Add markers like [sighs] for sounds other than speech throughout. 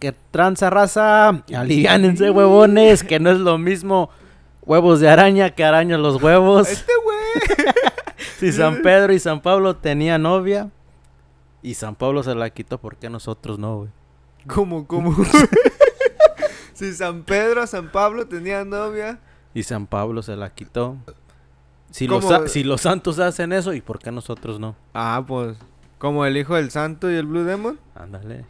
¿Qué tranza raza? [laughs] Aliviánense, huevones, que no es lo mismo huevos de araña que arañas los huevos. [laughs] Este güey. [laughs] si San Pedro y San Pablo tenían novia y San Pablo se la quitó, ¿por qué nosotros no, güey? ¿Cómo, cómo? si San Pedro, San Pablo tenía novia. Y San Pablo se la quitó. Si los, si los santos hacen eso, ¿y por qué nosotros no? Ah, pues. Como el hijo del santo y el Blue Demon. Ándale.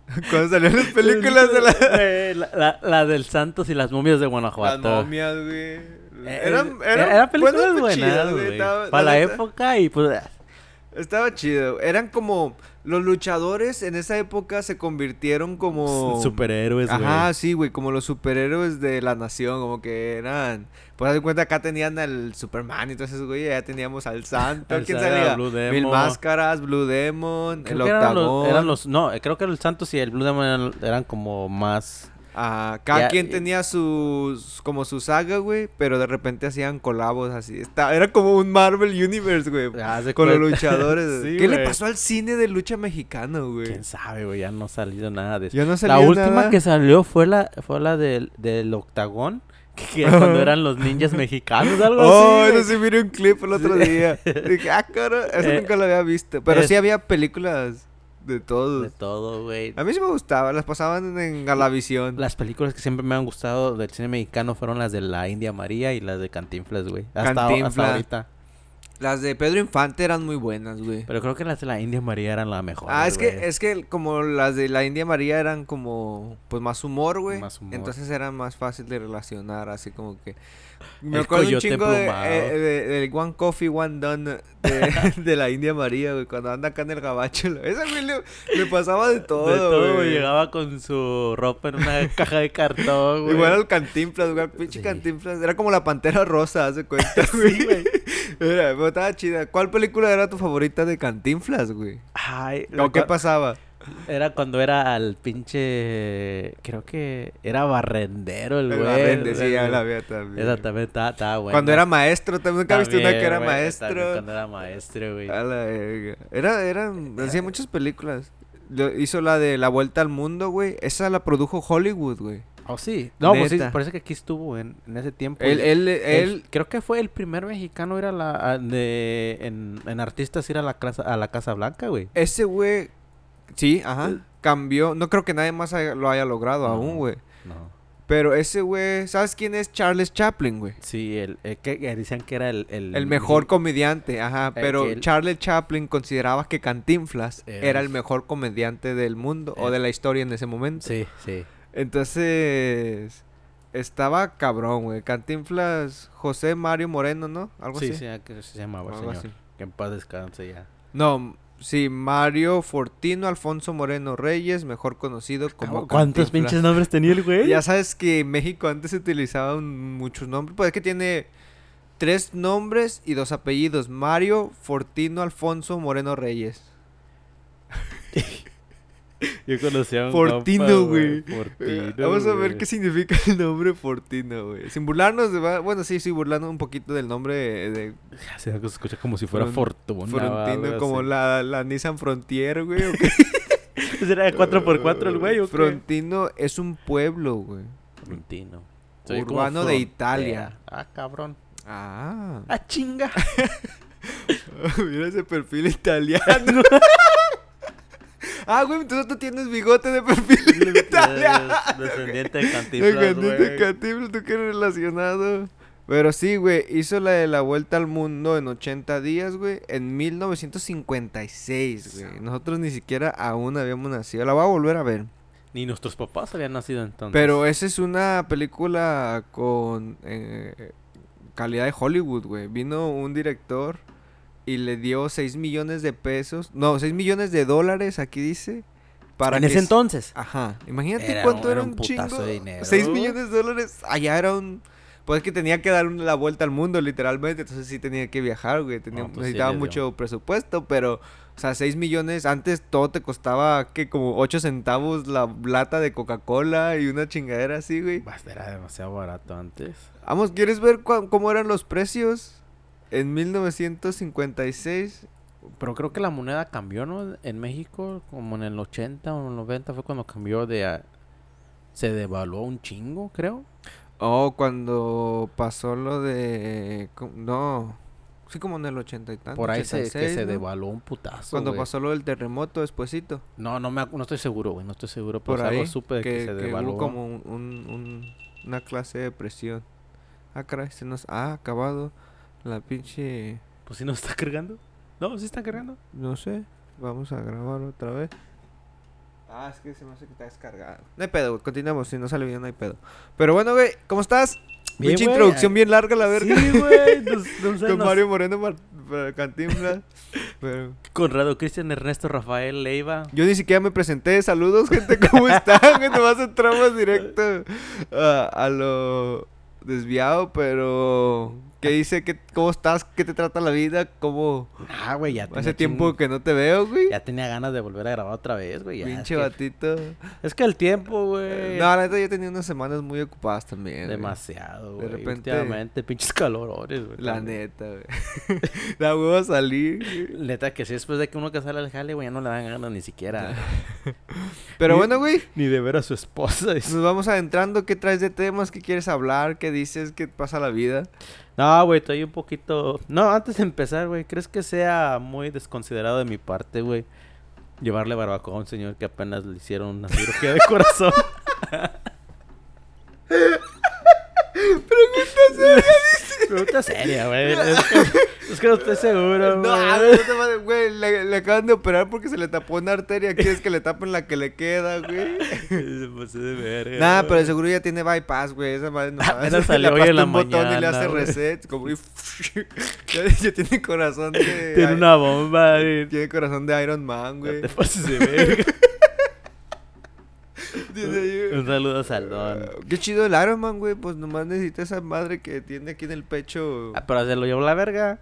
[laughs] Cuando salieron las películas de la... [laughs] Eh, la, la- la del Santos y las momias de Las Guanajuato. momias, güey. Eh, Eran, eh, eran, eran películas pues, buenas, güey. Para la época y pues... Estaba chido. Eran como... Los luchadores en esa época se convirtieron como... Superhéroes, güey. Ajá, sí, güey, como los superhéroes de la nación, como que eran... Pues haz de cuenta, acá tenían al Superman y entonces, güey, ya teníamos al Santo. ¿Quién Sa- salía? Blue Mil. Máscaras, Blue Demon, Creo el que eran los, Octagón. eran los- No, creo que el Santos y el Blue Demon eran, eran como más... Ah, cada quien y- tenía sus... Como su saga, güey, pero de repente hacían colabos así. Está, era como un Marvel Universe, güey. De Con los luchadores. [laughs] Sí, ¿Qué le pasó al cine de lucha mexicano, güey? ¿Quién sabe, güey? Ya no ha salido nada de eso. Ya no La última nada. que salió fue la, fue la del, del Octagón. [laughs] Que cuando eran los ninjas [laughs] mexicanos, algo Oh, así. no güey. sé, miré un clip el otro Sí. día. Dije, ah, cara, eso Eh, nunca lo había visto. Pero es- sí había películas de todos. De todo, güey. A mí sí me gustaba, las pasaban en Galavisión. Las películas que siempre me han gustado del cine mexicano fueron las de la India María y las de Cantinflas, güey. Hasta, hasta Cantinflas. ahorita. Las de Pedro Infante eran muy buenas, güey. Pero creo que las de la India María eran la mejor. Ah, es que, es que como las de la India María eran como, pues más humor, güey. Más humor. Entonces era más fácil de relacionar, así como que... Me El acuerdo un chingo de, eh, de- del One Coffee, One Done de, [laughs] de la India María, güey. Cuando anda acá en el gabacho. Esa güey le, le pasaba de todo, de todo, güey. Llegaba con su ropa en una [laughs] caja de cartón, güey. Igual al Cantinflas, güey, pinche Sí. Cantinflas. Era como la Pantera Rosa, hace cuenta, [laughs] güey. güey. Era, pero estaba chida. ¿Cuál película era tu favorita de Cantinflas, güey? Ay, ¿O qué pasaba? Era cuando era al pinche. Creo que era barrendero el El güey. Barrende, sí, ya la vi también. Esa también estaba, buena. Cuando era maestro, también nunca viste una que era güey, maestro. Cuando era maestro, güey. A la verga. Era, eran, hacía muchas películas. Hizo la de La Vuelta al Mundo, güey. Esa la produjo Hollywood, güey. Oh, sí. No, pues sí, Neta. parece que aquí estuvo en, en ese tiempo. Él, él, él- él, creo que fue el primer mexicano ir a la a- de en, en artistas ir a la casa a la Casa Blanca, güey. ese güey, sí, ajá, cambió. No creo que nadie más haya- lo haya logrado No. aún, güey. No. Pero ese güey, ¿sabes quién es Charles Chaplin, güey? Sí, el, el que, que decían que era el el, El mejor comediante, ajá. El Pero Charles Chaplin consideraba que Cantinflas Era el- mejor comediante del mundo o de la historia en ese momento. Sí, sí. Entonces, estaba cabrón, güey. Cantinflas, José Mario Moreno, ¿no? Algo Sí, así. sí, que se llamaba el Algo señor. así. Que en paz descanse ya. No, sí, Mario Fortino Alfonso Moreno Reyes, mejor conocido como ¿Cuántos Cantinflas. pinches nombres tenía el güey? Ya sabes que en México antes se utilizaban muchos nombres. Pues es que tiene tres nombres y dos apellidos. Mario Fortino Alfonso Moreno Reyes. [laughs] [laughs] Yo conocía a un Fortino, compa, güey. Fortino, Eh, Vamos a ver güey. qué significa el nombre Fortino, güey. Sin burlarnos de... va- Bueno, sí, sí, burlando un poquito del nombre de [laughs] Se escucha como si fuera Fortuna. Frontino, algo como la, la Nissan Frontier, güey. ¿o qué? [laughs] ¿Será de 4x4 el güey o qué? Frontino es un pueblo, güey. Frontino. Urbano de. Italia. Ah, cabrón. Ah. Ah, chinga. Mira ese perfil italiano. Ah, güey, entonces tú tienes bigote de perfil. Descendiente de De Cantinflas, Cantinflas, güey. Cantinflas, tú que eres relacionado. Pero sí, güey, hizo la de la vuelta al mundo en 80 días, güey, en 1956, güey. Nosotros ni siquiera aún habíamos nacido. La voy a volver a ver. Ni nuestros papás habían nacido entonces. Pero esa es una película con eh, calidad de Hollywood, güey. Vino un director y le dio 6 millones de pesos. No, 6 millones de dólares, aquí dice. Para en que ese entonces. Ajá. Imagínate Era cuánto era un, un putazo chingo. de dinero. 6 millones de dólares. Allá era un. Pues que tenía que dar la vuelta al mundo, literalmente. Entonces sí tenía que viajar, güey. Tenía, No, pues sí necesitaba mucho presupuesto, pero. O sea, 6 millones. Antes todo te costaba, que Como 8 centavos la lata de Coca-Cola y una chingadera así, güey. Basta, Era demasiado barato antes. Vamos, ¿quieres ver cua- cómo eran los precios? En 1956. Pero creo que la moneda cambió, ¿no? En México, como en el 80 o en el 90 fue cuando cambió de a, se devaluó un chingo, creo. Oh, cuando pasó lo de... No, sí como en el ochenta y tanto. Por ahí se, que 86, se devaluó un putazo. Cuando pasó lo del terremoto despuésito. No, no, me, no estoy seguro, güey. No estoy seguro. Pero Por algo ahí. supe de que, que, se que devaluó. hubo como un, un- un- una clase de presión. Ah, caray, se nos ha acabado la pinche... Pues si no está cargando. No, sí está cargando. No sé, vamos a grabar otra vez. Ah, es que se me hace que está descargado. No hay pedo, güey, continuamos, si no sale bien no hay pedo. Pero bueno, güey, ¿cómo estás? Bien, Pinche güey. introducción bien larga, la verga. Sí, güey. [laughs] nos- no sé, Con nos- Mario Moreno Mar- para Cantinflas. [laughs] Pero Conrado Cristian Ernesto Rafael Leiva. yo ni siquiera me presenté. Saludos, gente, ¿cómo están? Güey, Nomás entramos directo a lo desviado, pero... ¿Qué dice? ¿Qué, ¿Cómo estás? ¿Qué te trata la vida? ¿Cómo...? Ah, güey, ya Hace tiempo que no te veo, güey. Ya tenía ganas de volver a grabar otra vez, güey. Pinche que- batito. Es que el tiempo, güey. No, la neta yo tenía unas semanas muy ocupadas también. güey. Demasiado, De güey. repente- Últimamente, pinches calorores, güey. La también. neta, güey. [laughs] La huevo salir. güey. Neta que sí, después de que uno que sale al jale, güey, ya no le dan ganas ni siquiera. [laughs] Pero Ni- bueno, güey. ni de ver a su esposa. Nos vamos adentrando. ¿Qué traes de temas? ¿Qué quieres hablar? ¿Qué dices? ¿Qué pasa la vida? No, güey, estoy un poquito... No, antes de empezar, güey, ¿crees que sea muy desconsiderado de mi parte, güey? Llevarle barbacoa a un señor que apenas le hicieron una cirugía de corazón. [laughs] Pregunta seria, güey. [laughs] Es que, es que no estoy seguro, No, güey. güey, no te güey. Le, le acaban de operar porque se le tapó una arteria. ¿Quieres que le tapen la que le queda, güey? [laughs] Se pasó de verga, Nah, güey. pero seguro ya tiene bypass, güey. Esa madre no [laughs] Apenas salió hoy en la un botón y le mañana, hace güey. reset. Como y ya, ya tiene corazón de. Tiene una bomba, güey. Tiene corazón de Iron Man, No güey. te pases de verga. [laughs] Un saludo a Saldón. Ah, Qué chido el Iron Man, güey. Pues nomás necesita esa madre que tiene aquí en el pecho. Ah, pero se lo llevó la verga.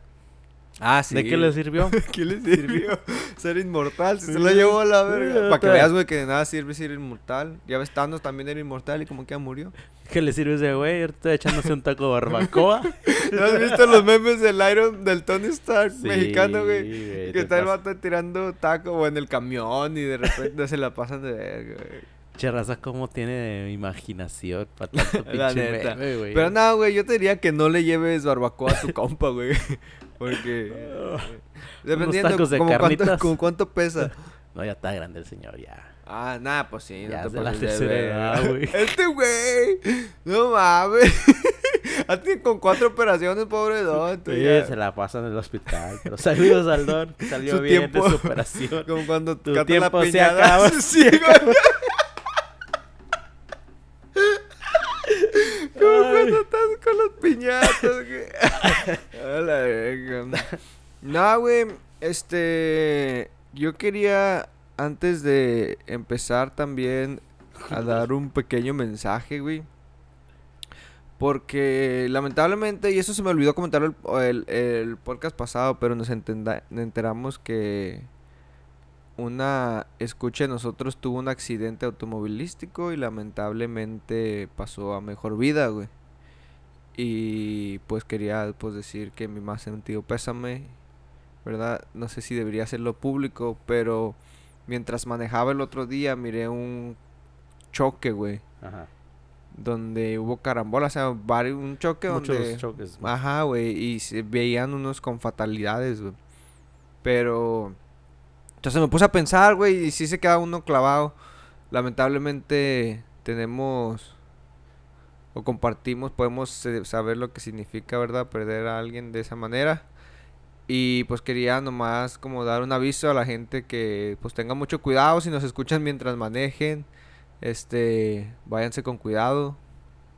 Ah, ¿De qué le sirvió? [laughs] ¿Qué le sirvió? Ser inmortal, si se lo Sí. llevó a la verga. Sí, Para que veas, güey, que de nada sirve ser inmortal. Ya ves, Thanos también era inmortal y como que ya murió. ¿Qué le sirve ese güey? Ahorita echándose un taco de barbacoa. [laughs] ¿No has visto los memes del Iron, del Tony Stark Sí, mexicano, güey? Que está el vato tirando taco o en el camión y de repente se la pasan de verga, güey. Che, raza, cómo tiene imaginación para [laughs] tanto pinche güey. Pero no, güey, yo te diría que no le lleves barbacoa a tu compa, güey. [laughs] Porque. [laughs] Dependiendo de como cuánto, como cuánto pesa. No, ya está grande el señor, ya. Ah, nada, pues sí. Ya no te de la de tercera güey. Este güey. No mames. Tiene con cuatro operaciones, pobre don. Sí, ya. se la pasan en el hospital. Pero saludos al Don. Salió Su bien tiempo- de su operación. Como cuando Tu tiempo la se acaba. Sí, güey. Como Ay. cuando estás con las piñatas, güey. [laughs] No, güey. Este. Yo quería, antes de empezar también, a [laughs] dar un pequeño mensaje, güey. Porque lamentablemente, y eso se me olvidó comentar el, el, el podcast pasado, pero nos entenda- enteramos que una escucha de nosotros tuvo un accidente automovilístico y lamentablemente pasó a mejor vida, güey. Y pues quería pues decir que mi más sentido pésame, ¿verdad? No sé si debería hacerlo público, pero mientras manejaba el otro día miré un choque, güey, Ajá. donde hubo carambola, o sea, vari- un choque Muchos donde... choques. Ajá, güey, y se veían unos con fatalidades, güey. Pero... Entonces me puse a pensar, güey, y sí se queda uno clavado. Lamentablemente tenemos... O compartimos, podemos eh, saber lo que significa, ¿verdad? Perder a alguien de esa manera. Y pues quería nomás como dar un aviso a la gente que pues tenga mucho cuidado si nos escuchan mientras manejen. Este, váyanse con cuidado.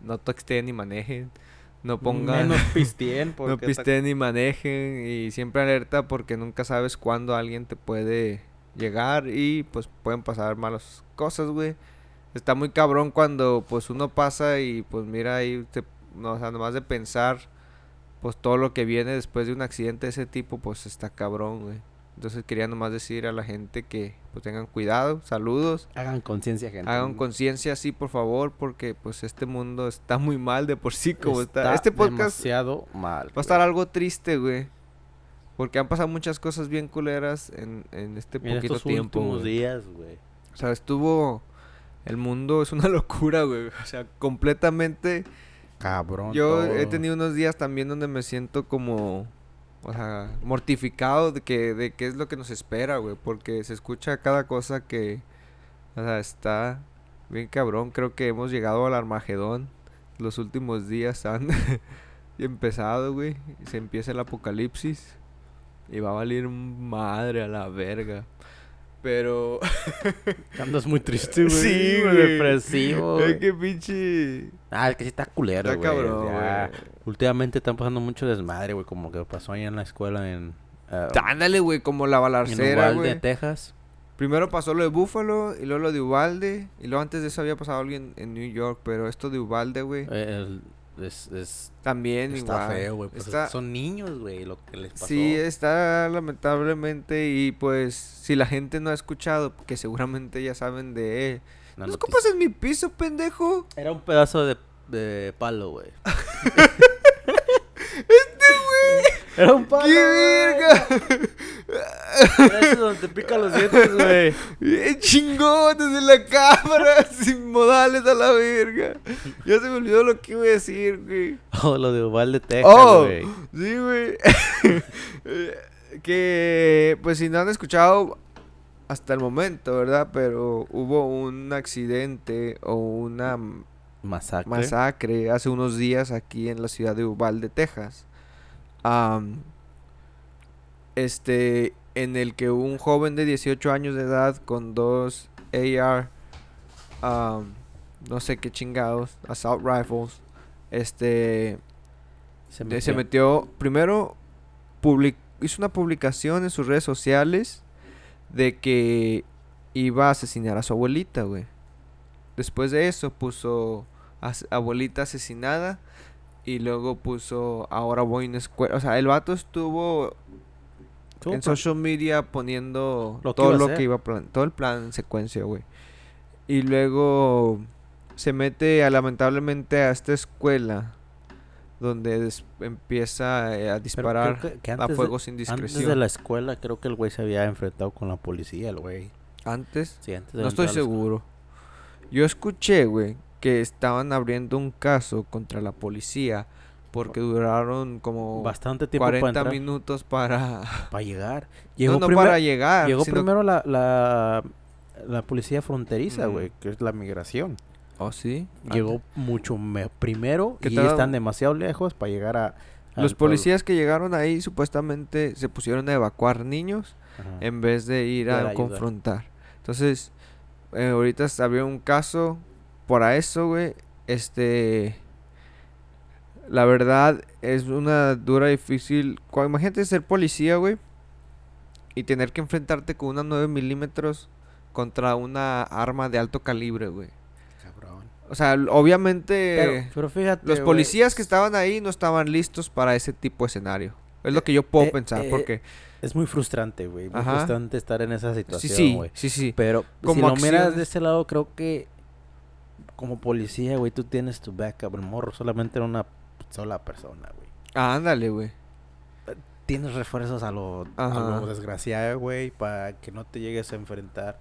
No texten ni manejen. No pongan... Menos [laughs] pisteen. No pisteen ni manejen y siempre alerta porque nunca sabes cuándo alguien te puede llegar y pues pueden pasar malas cosas, güey. Está muy cabrón cuando pues uno pasa y pues mira ahí, te, no, o sea, nomás de pensar pues todo lo que viene después de un accidente de ese tipo pues está cabrón, güey. Entonces quería nomás decir a la gente que pues tengan cuidado, saludos. Hagan conciencia, gente. Hagan conciencia, sí, por favor, porque pues este mundo está muy mal de por sí como está. Está Este podcast demasiado mal. Va a estar algo triste, güey. Porque han pasado muchas cosas bien culeras en, en este En poquito estos tiempo. últimos güey. días, güey. O sea, estuvo El mundo es una [laughs] locura, güey. O sea, completamente. Cabrón. Yo he tenido unos días también donde me siento como. O sea, mortificado de que de qué es lo que nos espera, güey. Porque se escucha cada cosa que. O sea, está bien cabrón. Creo que hemos llegado al Armagedón. Los últimos días [laughs] han empezado, güey. Se empieza el apocalipsis. Y va a valer madre a la verga. Pero. [laughs] Andas muy triste, güey. Sí, güey. depresivo. Es que pinche. Ah, es que sí está culero, Está güey. cabrón, ya. güey. Últimamente están pasando mucho desmadre, güey. Como que pasó ahí en la escuela en... ah, Ándale, güey, como la en balacera, Uvalde. Texas. Primero pasó lo de Buffalo y luego lo de Uvalde. Y luego antes de eso había pasado alguien en New York. Pero esto de Uvalde, güey. Eh, el- es, es- También está igual. feo, güey. Pues Está- Son niños, güey, lo que les pasó. Sí, está lamentablemente. Y pues, si la gente no ha escuchado, que seguramente ya saben de ¿No escupas en mi piso, pendejo? Era un pedazo de, de palo, güey. [laughs] ¡Este güey! Era un palo. ¡Qué verga! Es donde te pican los dientes, güey. ¡Eh, chingón! Desde la cámara, [laughs] sin modales a la verga. Ya se me olvidó lo que iba a decir, güey. [laughs] Oh, lo de Uvalde, Texas, Oh, güey. sí, güey. [laughs] Que, pues si no han escuchado hasta el momento, ¿verdad? Pero hubo un accidente o una Masacre. masacre hace unos días aquí en la ciudad de Uvalde, Texas. Este, en el que un joven de 18 años de edad con dos AR, no sé qué chingados, assault rifles, este, Se metió. metió, primero public- hizo una publicación en sus redes sociales de que iba a asesinar a su abuelita, güey. Después de eso puso as- abuelita asesinada y luego puso ahora voy en escuela. O sea, el vato estuvo Estuvo en social media poniendo Lo todo lo hacer. que iba a plan, todo el plan en secuencia, güey. Y luego se mete a, lamentablemente a esta escuela donde empieza eh, a disparar que- que a antes de- fuego sin Antes discreción. de la escuela, creo que el güey se había enfrentado con la policía, el güey. Antes, Sí, antes de no estoy seguro. Yo escuché, güey, que estaban abriendo un caso contra la policía porque duraron como Bastante tiempo 40 para minutos para [laughs] para llegar. Llegó, no primer- para llegar, llegó sino- primero la, la, la policía fronteriza, Mm. güey, que es la migración. Oh, sí. Llegó mucho me- primero ¿Qué y tal? están demasiado lejos para llegar a... Los pueblo. policías que llegaron ahí supuestamente se pusieron a evacuar niños Ajá. en vez de ir a ayudar. confrontar. Entonces, eh, ahorita abrió un caso por a eso, güey. Este, la verdad es una dura difícil. cua- Imagínate ser policía, güey, y tener que enfrentarte con una 9 milímetros contra una arma de alto calibre, güey. Cabrón. O sea, obviamente Pero, pero fíjate, los policías que estaban ahí no estaban listos para ese tipo de escenario. Es lo que yo puedo eh, pensar, eh, porque Es muy frustrante, güey. Muy Ajá. frustrante estar en esa situación, sí, güey. sí, sí. Pero si Como lo miras de ese lado, creo que como policía, güey, tú tienes tu backup. El morro solamente era una sola persona, güey. Ah, ándale, güey. Tienes refuerzos a lo, a Ajá. lo desgraciado, güey, para que no te llegues a enfrentar,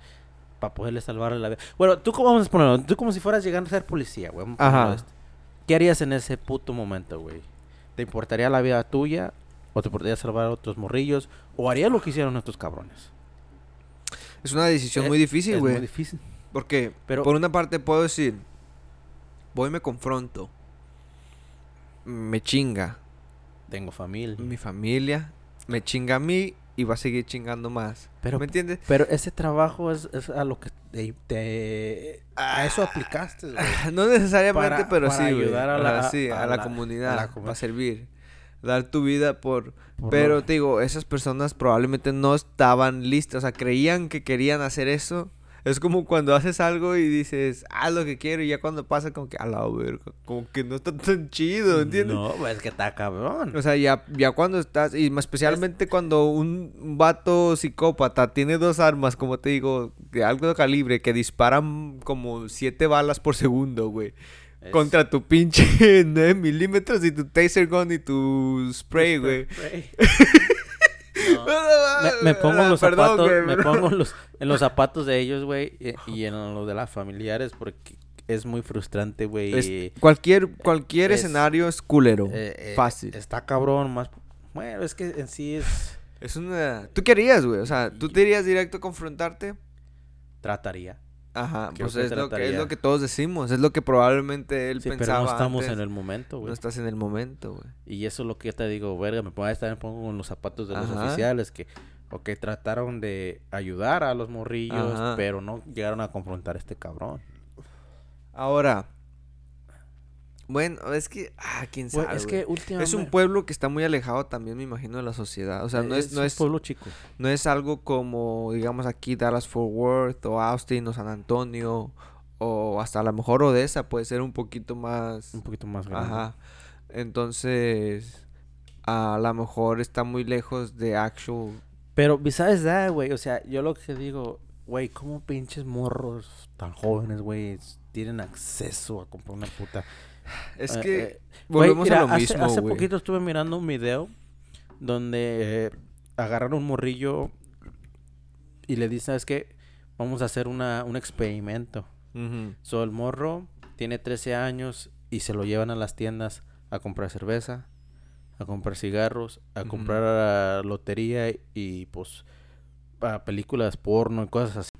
para poderle salvarle la vida. Bueno, tú como vamos a ponerlo, tú como si fueras llegando a ser policía, güey. Ajá. esto. ¿Qué harías en ese puto momento, güey? ¿Te importaría la vida tuya? ¿O te importaría salvar a otros morrillos? ¿O harías lo que hicieron estos cabrones? Es una decisión Eh, muy difícil, es güey. muy difícil. Porque, Pero- por una parte puedo decir, voy y me confronto. Me chinga Tengo familia. mi familia, me chinga a mí y va a seguir chingando más. Pero- ¿Me entiendes? Pero ese trabajo es, es a lo que te, te- a eso aplicaste. [laughs] No necesariamente, Para- pero para sí, ayudar a la- sí, a a, la, la- comunidad, a la comu- va a servir. Dar tu vida por... Por Pero lo- te digo, esas personas probablemente no estaban listas, o sea, creían que querían hacer eso. Es como cuando haces algo y dices, haz lo que quiero, y ya cuando pasa, como que, a la verga, como que no está tan chido, ¿entiendes? No, pues es que está cabrón. O sea, ya, ya cuando estás, y más especialmente cuando un, un vato psicópata tiene dos armas, como te digo, de alto calibre, que disparan como siete balas por segundo, güey. Es- Contra tu pinche [laughs] 9 milímetros y tu taser gun y tu spray, güey. [laughs] Me, me pongo en los Perdón, zapatos, güey, me pongo en los, en los zapatos de ellos, güey, y, y en los de las familiares porque es muy frustrante, güey. Es- cualquier cualquier es- escenario es culero. eh, eh, fácil. Está cabrón, más... Bueno, es que en sí es... Es una... ¿Tú querías, güey? O sea, ¿tú te irías directo a confrontarte? Trataría. Ajá, Creo pues es lo que, es lo que todos decimos. Es lo que probablemente él Sí, pero pensaba no estamos antes. en el momento, güey. No estás en el momento, güey. Y eso es lo que yo te digo, verga, me pongo, a estar, me pongo en los zapatos de los oficiales que, ok, trataron de ayudar a los morrillos, Ajá. pero no llegaron a confrontar a este cabrón. Ahora... Bueno, es que... Ah, quién Güey, sabe, es güey. que últimamente... Es un pueblo que está muy alejado también, me imagino, de la sociedad. O sea, no es, no un es, pueblo chico. no es algo como, digamos, aquí Dallas Fort Worth o Austin o San Antonio o hasta a lo mejor Odessa puede ser un poquito más... Un poquito más grande. Ajá. Entonces, a lo mejor está muy lejos de actual... Pero, besides that, güey, o sea, yo lo que digo, güey, ¿cómo pinches morros tan jóvenes, güey, tienen acceso a comprar una puta... Es Eh, que eh, volvemos mira, a lo hace, mismo, hace poquito estuve mirando un video donde eh, agarraron un morrillo y le dicen, ¿sabes qué? Vamos a hacer una, un experimento. So, el morro tiene 13 años y se lo llevan a las tiendas a comprar cerveza, a comprar cigarros, a comprar lotería y pues a películas porno y cosas así.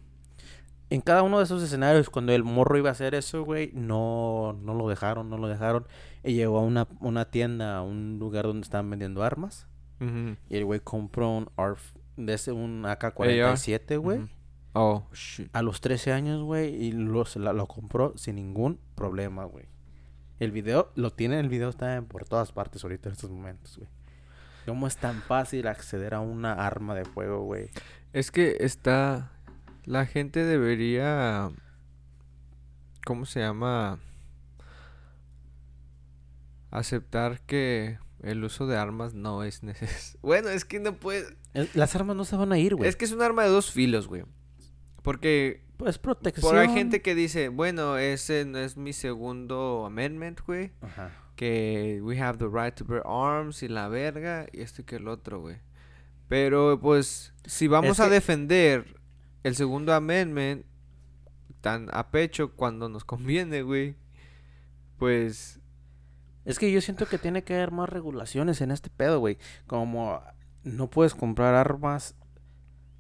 En cada uno de esos escenarios, cuando el morro iba a hacer eso, güey, no, no lo dejaron, no lo dejaron. Y llegó a una, una tienda, a un lugar donde estaban vendiendo armas. Y el güey compró un ARF, de ese, un AK-47, güey. Oh, shit. A los 13 años, güey, y lo, se la- lo compró sin ningún problema, güey. El video, lo tiene, el video está por todas partes ahorita en estos momentos, güey. ¿Cómo es tan fácil acceder a una arma de fuego, güey? Es que está... La gente debería... ¿Cómo se llama? Aceptar que el uso de armas no es necesario. [laughs] Bueno, es que no puede... Es- Las armas no se van a ir, güey. Es que es un arma de dos filos, güey. Porque Pues protección. por hay gente que dice, bueno, ese no es mi segundo amendment, güey. Ajá. Que we have the right to bear arms y la verga y esto y que el otro, güey. Pero pues si vamos Es a que- defender el segundo amendment tan a pecho cuando nos [laughs] conviene, güey, pues Es que yo siento que tiene que haber más regulaciones en este pedo, güey. Como no puedes comprar armas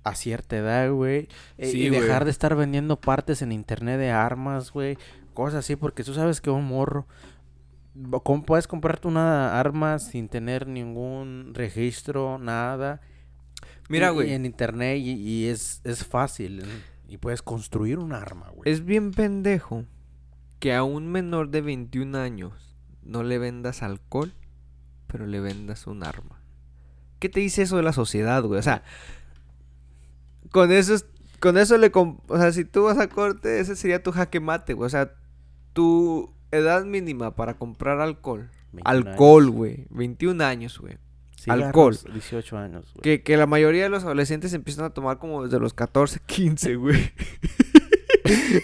a cierta edad, güey. Sí, y güey. dejar de estar vendiendo partes en internet de armas, güey. Cosas así, porque tú sabes que un morro... ¿Cómo puedes comprarte una arma sin tener ningún registro, nada? Mira, Y- y güey, en internet y, y es, es fácil. ¿eh? Y puedes construir un arma, güey. es bien pendejo que a un menor de 21 años no le vendas alcohol, pero le vendas un arma. ¿Qué te dice eso de la sociedad, güey? O sea, con eso, es- con eso le... O sea, si tú vas a corte, ese sería tu jaque mate, güey. O sea, tu edad mínima para comprar alcohol. 21 alcohol, años. güey. 21 años, güey. Cigarros, alcohol. 18 años, güey. Que, que la mayoría de los adolescentes empiezan a tomar como desde los 14, 15, [laughs] güey.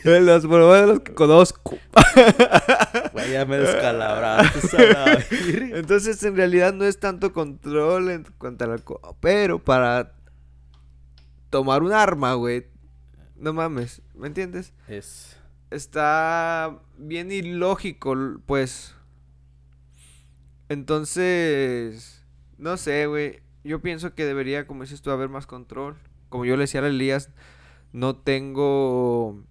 los, por lo menos los que conozco. Güey, ya me descalabraste. Entonces, en realidad no es tanto control en cuanto al alcohol. Pero para tomar un arma, güey. No mames, ¿me entiendes? Es... Está bien ilógico, pues. Entonces, no sé, güey. Yo pienso que debería, como dices tú, haber más control. Como yo le decía a Elías, no tengo...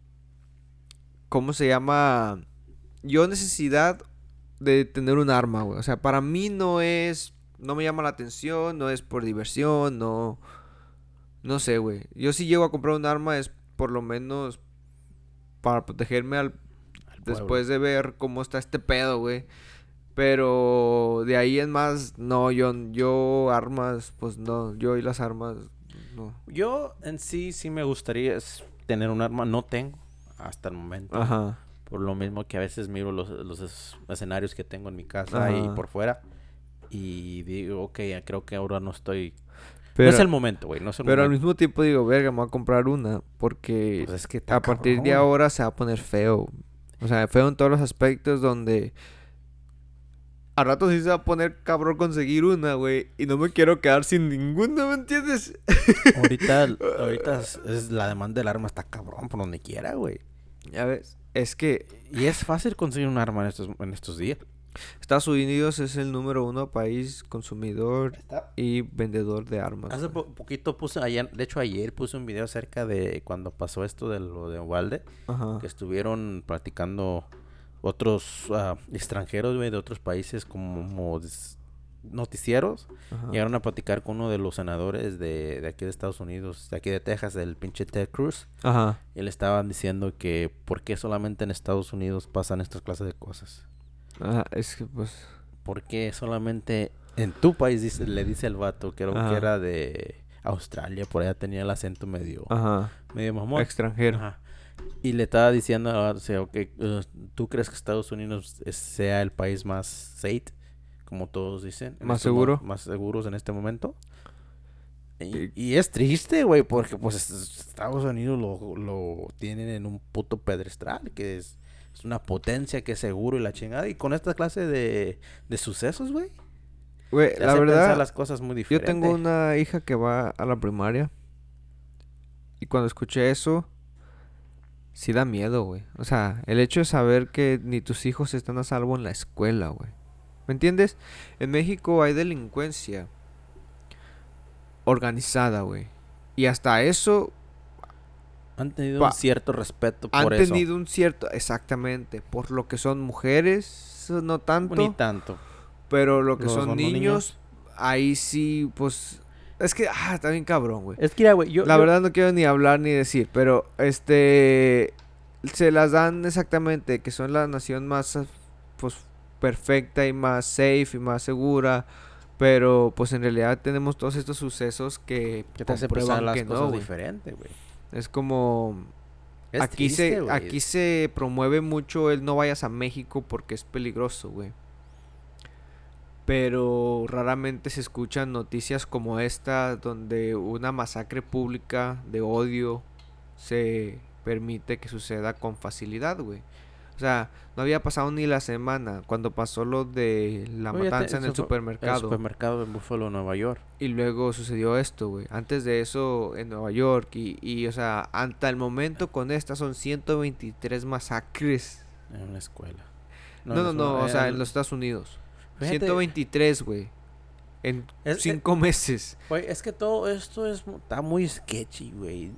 ¿Cómo se llama? Yo necesidad de tener un arma, güey. O sea, para mí no es... No me llama la atención, no es por diversión, no... No sé, güey. Yo si llego a comprar un arma es por lo menos para protegerme al después de ver cómo está este pedo, güey. Pero de ahí en más, no, yo, yo armas, pues no, yo y las armas, no. Yo en sí, sí me gustaría es tener un arma. No tengo hasta el momento. Ajá. Por lo mismo que a veces miro los, los es- escenarios que tengo en mi casa y Ajá. por fuera. Y digo, ok, creo que ahora no estoy... Pero, no es el momento, güey. No es el pero al mismo tiempo digo, verga, me voy a comprar una, porque Pues es que a partir de ahora se va a poner feo. O sea, feo en todos los aspectos donde a rato sí se va a poner cabrón conseguir una, güey. Y no me quiero quedar sin ninguna, ¿me entiendes? [laughs] Ahorita, ahorita es, es la demanda del arma está cabrón por donde quiera, güey. Ya ves, es que Y es fácil conseguir un arma en estos, en estos días. Estados Unidos es el número uno país consumidor y vendedor de armas. Hace po- poquito puse, ayer, de hecho ayer puse un video acerca de cuando pasó esto de lo de Ubalde, Ajá. que estuvieron platicando otros ah, extranjeros, güey, de otros países como noticieros. ajá. Llegaron a platicar con uno de los senadores de, de aquí de Estados Unidos, de aquí de Texas, el pinche Ted Cruz. Ajá. Y le estaban diciendo que por qué solamente en Estados Unidos pasan estas clases de cosas. Ajá, es que pues. ¿Por qué solamente en tu país dice- le dice el vato, que era de Australia, por allá tenía el acento medio, Ajá. medio mamón. Extranjero. Ajá. Y le estaba diciendo, o sea, ok, eh, ¿tú crees que Estados Unidos sea el país más safe, como todos dicen? en ¿Más seguro? Más seguros en este momento. Y, Y- y es triste, güey, porque pues es- Estados Unidos lo, lo tienen en un puto pedestral, que es, es una potencia que es seguro y la chingada. Y con esta clase de, de sucesos, güey, Güey, la verdad, las cosas muy yo diferentes. tengo una hija que va a la primaria. Y cuando escuché eso, sí da miedo, güey. O sea, el hecho de saber que ni tus hijos están a salvo en la escuela, güey. ¿Me entiendes? En México hay delincuencia organizada, güey. Y hasta eso Han tenido un cierto respeto han por eso. tenido un cierto... Exactamente. Por lo que son mujeres, no tanto. Ni tanto. Pero lo que Los son niños, niños. ahí sí, pues... Es que, ah, está bien cabrón, güey. Es que, mira, güey, yo... La yo- verdad no quiero ni hablar ni decir, pero este... Se las dan exactamente, que son la nación más, ah, pues, perfecta y más safe y más segura. Pero, pues, en realidad tenemos todos estos sucesos que, que te hace comprueban pensar las que cosas no, güey. diferentes, güey. Es como... Es aquí triste, se aquí se promueve mucho el no vayas a México porque es peligroso, güey. Pero raramente se escuchan noticias como esta donde una masacre pública de odio se permite que suceda con facilidad, güey. O sea, no había pasado ni la semana cuando pasó lo de la te- matanza en el supermercado. El supermercado en Buffalo, Nueva York. Y luego sucedió esto, güey. Antes de eso en Nueva York. Y, y, o sea, hasta el momento con esta son 123 masacres. En una escuela. No, no, no. o sea, en los Estados Unidos. Fíjate, 123, güey. En Es- cinco meses. Güey, es que todo esto es, está muy sketchy, güey.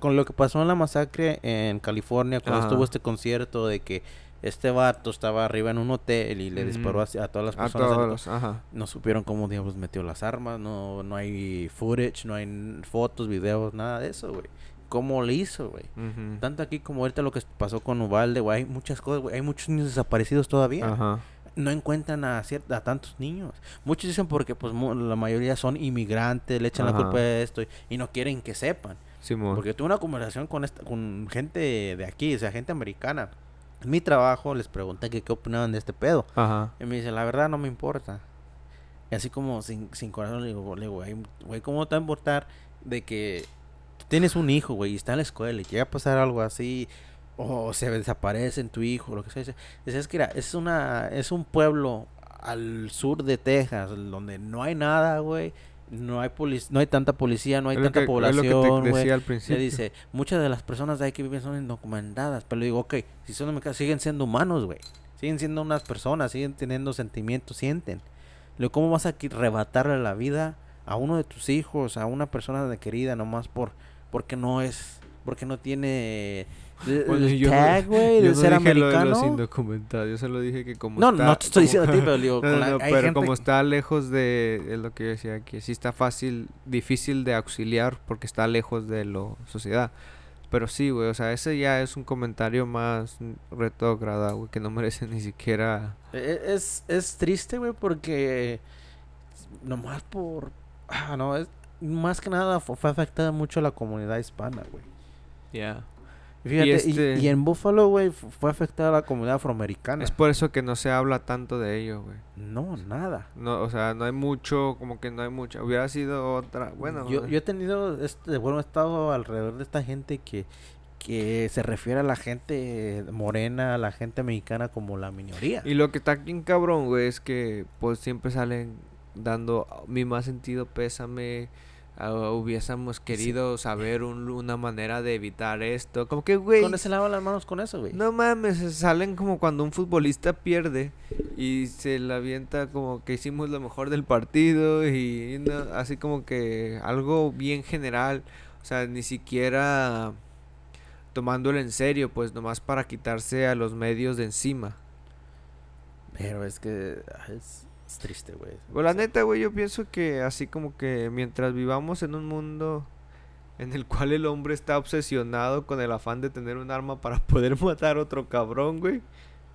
Con lo que pasó en la masacre en California, cuando Ajá. estuvo este concierto de que este vato estaba arriba en un hotel y le disparó hacia- a todas las A personas. el todos. Ajá. No supieron cómo diablos metió las armas, no, no hay footage, no hay fotos, videos, nada de eso, güey. ¿Cómo le hizo, güey? Ujú. Tanto aquí como ahorita lo que pasó con Ubalde, güey, hay muchas cosas, güey. Hay muchos niños desaparecidos todavía. Ajá. No encuentran a, cier- a tantos niños. Muchos dicen porque pues la mayoría son inmigrantes, le echan la culpa de esto y, y no quieren que sepan. Simón. Porque tuve una conversación con esta, con gente de aquí, o sea, gente americana. En mi trabajo les pregunté que qué opinaban de este pedo. Ajá. Y me dice, la verdad no me importa. Y así como sin, sin corazón le digo, le digo, "Güey, ¿cómo te va a importar de que tienes un hijo, güey, y está en la escuela y llega a pasar algo así, o se desaparece en tu hijo, lo que sea? Es que mira, es, una, es un pueblo al sur de Texas, donde no hay nada, güey. No hay polic- no hay tanta policía, no hay Es tanta que- es lo que te población, güey. decía al Le principio. dice, muchas de las personas de ahí que viven son indocumentadas. Pero le digo, ok, si son siguen siendo humanos, güey. Siguen siendo unas personas, siguen teniendo sentimientos, sienten. ¿cómo vas a qui- rebatarle la vida a uno de tus hijos, a una persona de querida, nomás por porque no es, porque no tiene Bueno, el yo no- tag, güey, Yo de no ser dije lo de los americano? indocumentados. Yo solo dije que como No, está- no te estoy diciendo a ti, pero digo, [laughs] No, con no, la- no, hay pero gente- como está lejos de, es lo que yo decía que sí está fácil, difícil de auxiliar porque está lejos de la sociedad. Pero sí, güey, o sea, ese ya es un comentario más retrógrado, güey, que no merece ni siquiera... E- Es, es triste, güey, porque nomás por... Ah, no, es, más que nada fu- fue afectada mucho la comunidad hispana, güey. Ya. Y Fíjate, y, este- y en Buffalo, güey, fu- fue afectada la comunidad afroamericana. Es por eso que no se habla tanto de ello, güey. No, nada. No, o sea, no hay mucho, como que no hay mucho. Hubiera sido otra, bueno... yo, yo he tenido, este, bueno, he estado alrededor de esta gente que, que se refiere a la gente morena, a la gente mexicana como la minoría. Y lo que está bien cabrón, güey, es que pues siempre salen dando mi más sentido pésame. Hubiésemos querido saber un- una manera de evitar esto. Como que, güey. ¿Dónde se lavan las manos con eso, güey? No mames, salen como cuando un futbolista pierde y se la avienta como que hicimos lo mejor del partido y no, así como que algo bien general, o sea, ni siquiera tomándolo en serio, pues nomás para quitarse a los medios de encima. Pero es que ah, es, es triste, güey. Pues la neta, güey, yo pienso que así como que mientras vivamos en un mundo en el cual el hombre está obsesionado con el afán de tener un arma para [laughs] poder matar a otro cabrón, güey,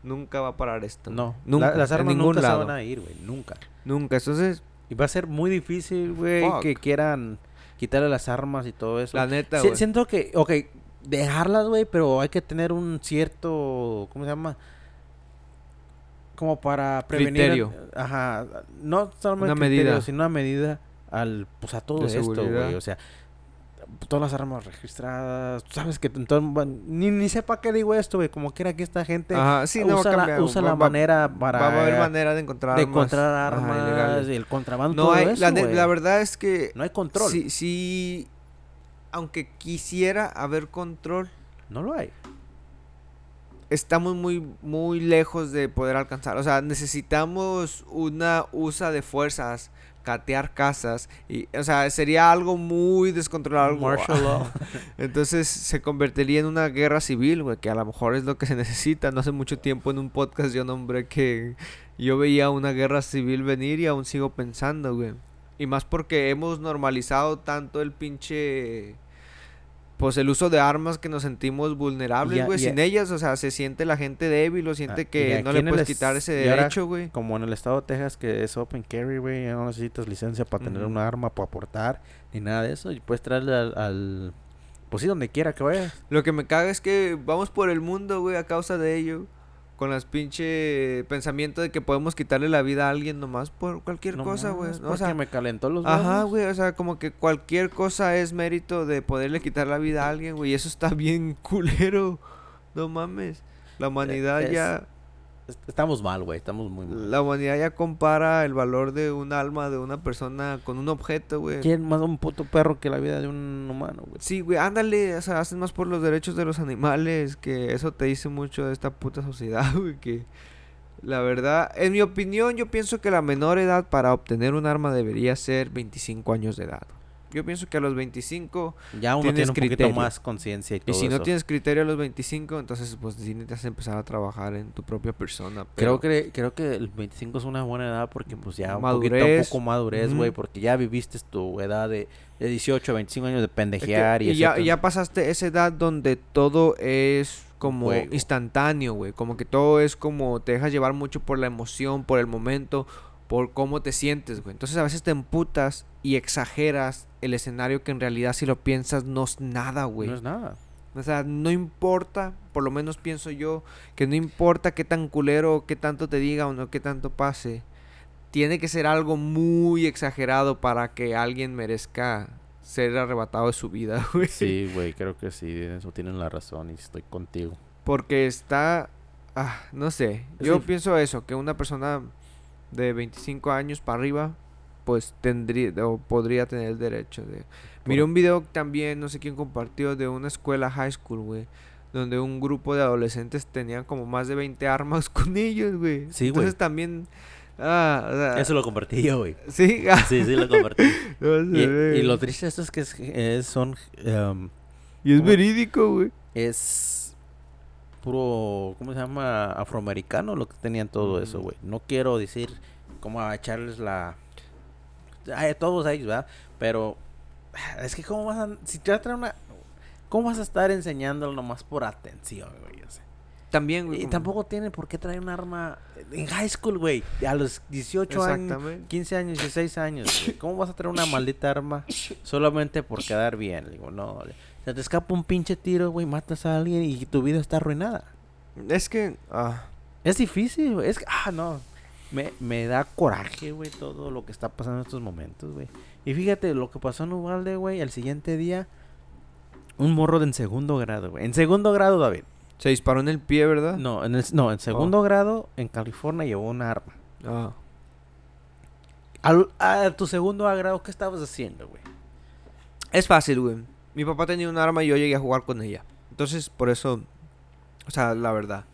nunca va a parar esto. No, nunca, la- las armas ningún nunca lado. se van a ir, güey, nunca. Nunca, entonces, Y va a ser muy difícil, güey, que quieran quitarle las armas y todo eso. la neta, Si- güey. siento que, ok, dejarlas, güey, pero hay que tener un cierto, ¿cómo se llama? Como para prevenir. Criterio. Ajá, no solamente Una criterio, medida. sino una medida al, pues a todo De esto, seguridad. güey. O sea, todas las armas registradas, sabes que entonces, ni, ni sepa qué digo esto, güey, como quiera que esta gente Ajá, sí, no usa, la, usa va- la va- manera para va a haber manera de encontrar de armas, encontrar armas, el contrabando, No todo hay, eso, la, verdad es que No hay control. sí, sí, aunque quisiera haber control, No lo hay. Estamos muy, muy lejos de poder alcanzar. O sea, necesitamos una usa de fuerzas, catear casas, y, o sea, sería algo muy descontrolado. Martial law. [laughs] Entonces se convertiría en una guerra civil, güey, que a lo mejor es lo que se necesita. No hace mucho tiempo en un podcast yo nombré que yo veía una guerra civil venir y aún sigo pensando, güey. Y más porque hemos normalizado tanto el pinche... Pues el uso de armas que nos sentimos vulnerables, güey. Sin ellas, o sea, se siente la gente débil o siente Ah, que no le puedes es- quitar ese derecho, güey. Como en el estado de Texas, que es open carry, güey, ya no necesitas licencia para tener Ujú. un arma, para aportar, ni nada de eso. Y puedes traerle al, al- Pues sí, donde quiera que vayas. Lo que me caga es que vamos por el mundo, güey, a causa de ello. Con las pinche pensamiento de que podemos quitarle la vida a alguien nomás por cualquier No cosa, güey. mames, O sea, me calentó los ajá, güey, o sea, como que cualquier cosa es mérito de poderle quitar la vida a alguien, güey. Y eso está bien [laughs] culero. No mames. La humanidad es- ya Estamos mal, güey, estamos muy mal. la humanidad ya compara el valor de un alma de una persona con un objeto, güey. ¿Quién más un puto perro que la vida de un humano, güey? Sí, güey, ándale, o sea, hacen más por los derechos de los animales, que eso te dice mucho de esta puta sociedad, [laughs] güey, que la verdad, en mi opinión, yo pienso que la menor edad para obtener un arma debería ser 25 años de edad. Yo pienso que a los 25, Ya uno Tienes tiene un poquito criterio. más conciencia y y todo si no tienes criterio a los 25, entonces pues necesitas empezar a trabajar en tu propia persona. Creo que, creo que el 25 es una buena edad porque pues ya un Madurez. poquito, un poco madurez, güey, porque ya viviste tu edad de, de 18, 25 años de Es que- pendejear y, y ya, ya pasaste esa edad donde todo es como Juego. instantáneo, güey. Como que todo es como te dejas llevar mucho por la emoción, por el momento, por cómo te sientes, güey. Entonces a veces te emputas y exageras el escenario que en realidad si lo piensas no es nada, güey. No es nada. O sea, no importa, por lo menos pienso yo, que no importa qué tan culero qué tanto te diga o no qué tanto pase. Tiene que ser algo muy exagerado para que alguien merezca ser arrebatado de su vida, [laughs] güey. Sí, güey, creo que sí, en eso tienen la razón y estoy contigo. Porque está... Ah, no sé. Yo pienso eso, que una persona de 25 años para arriba, pues tendría o podría tener el derecho de... Miré un video también, no sé quién compartió, de una escuela high school, güey. Donde un grupo de adolescentes tenían como más de 20 armas [laughs] con ellos, güey. Sí, güey. Entonces también... Ah, o sea, Eso lo compartí yo, güey. Sí, [laughs] Sí, sí lo compartí. [laughs] no y, lo triste de esto es que es, es- son... em, y es verídico, güey. es puro, ¿cómo se llama? Afroamericano lo que tenían todo eso, güey. No quiero decir cómo a echarles la... A todos ellos, ¿verdad? Pero [sighs] es que cómo vas a... Si te vas a traer una... ¿Cómo vas a estar enseñándolo nomás por atención, güey? O sea, También, güey. y como- tampoco tienen por qué traer un arma en high school, güey. A los 18 años, Exactamente. 15 años, 16 años. güey. [laughs] ¿Cómo vas a traer una maldita arma [laughs] solamente por quedar bien? Digo, no. le- Se te escapa un pinche tiro, güey, matas a alguien y tu vida está arruinada. Es que... Ah, Es difícil, güey. Es que, ah, no. Me, me da coraje, güey, todo lo que está pasando en estos momentos, güey. Y fíjate, lo que pasó en Uvalde, güey, el siguiente día, Un morro de en segundo grado, güey. En segundo grado, David. Se disparó en el pie, ¿verdad? No, en, el- no, en segundo grado, en California, llevó un arma. Ah. Al- a tu segundo grado, ¿qué estabas haciendo, güey? Es fácil, güey. Mi papá tenía un arma y yo llegué a jugar con ella. Entonces, por eso. O sea, la verdad.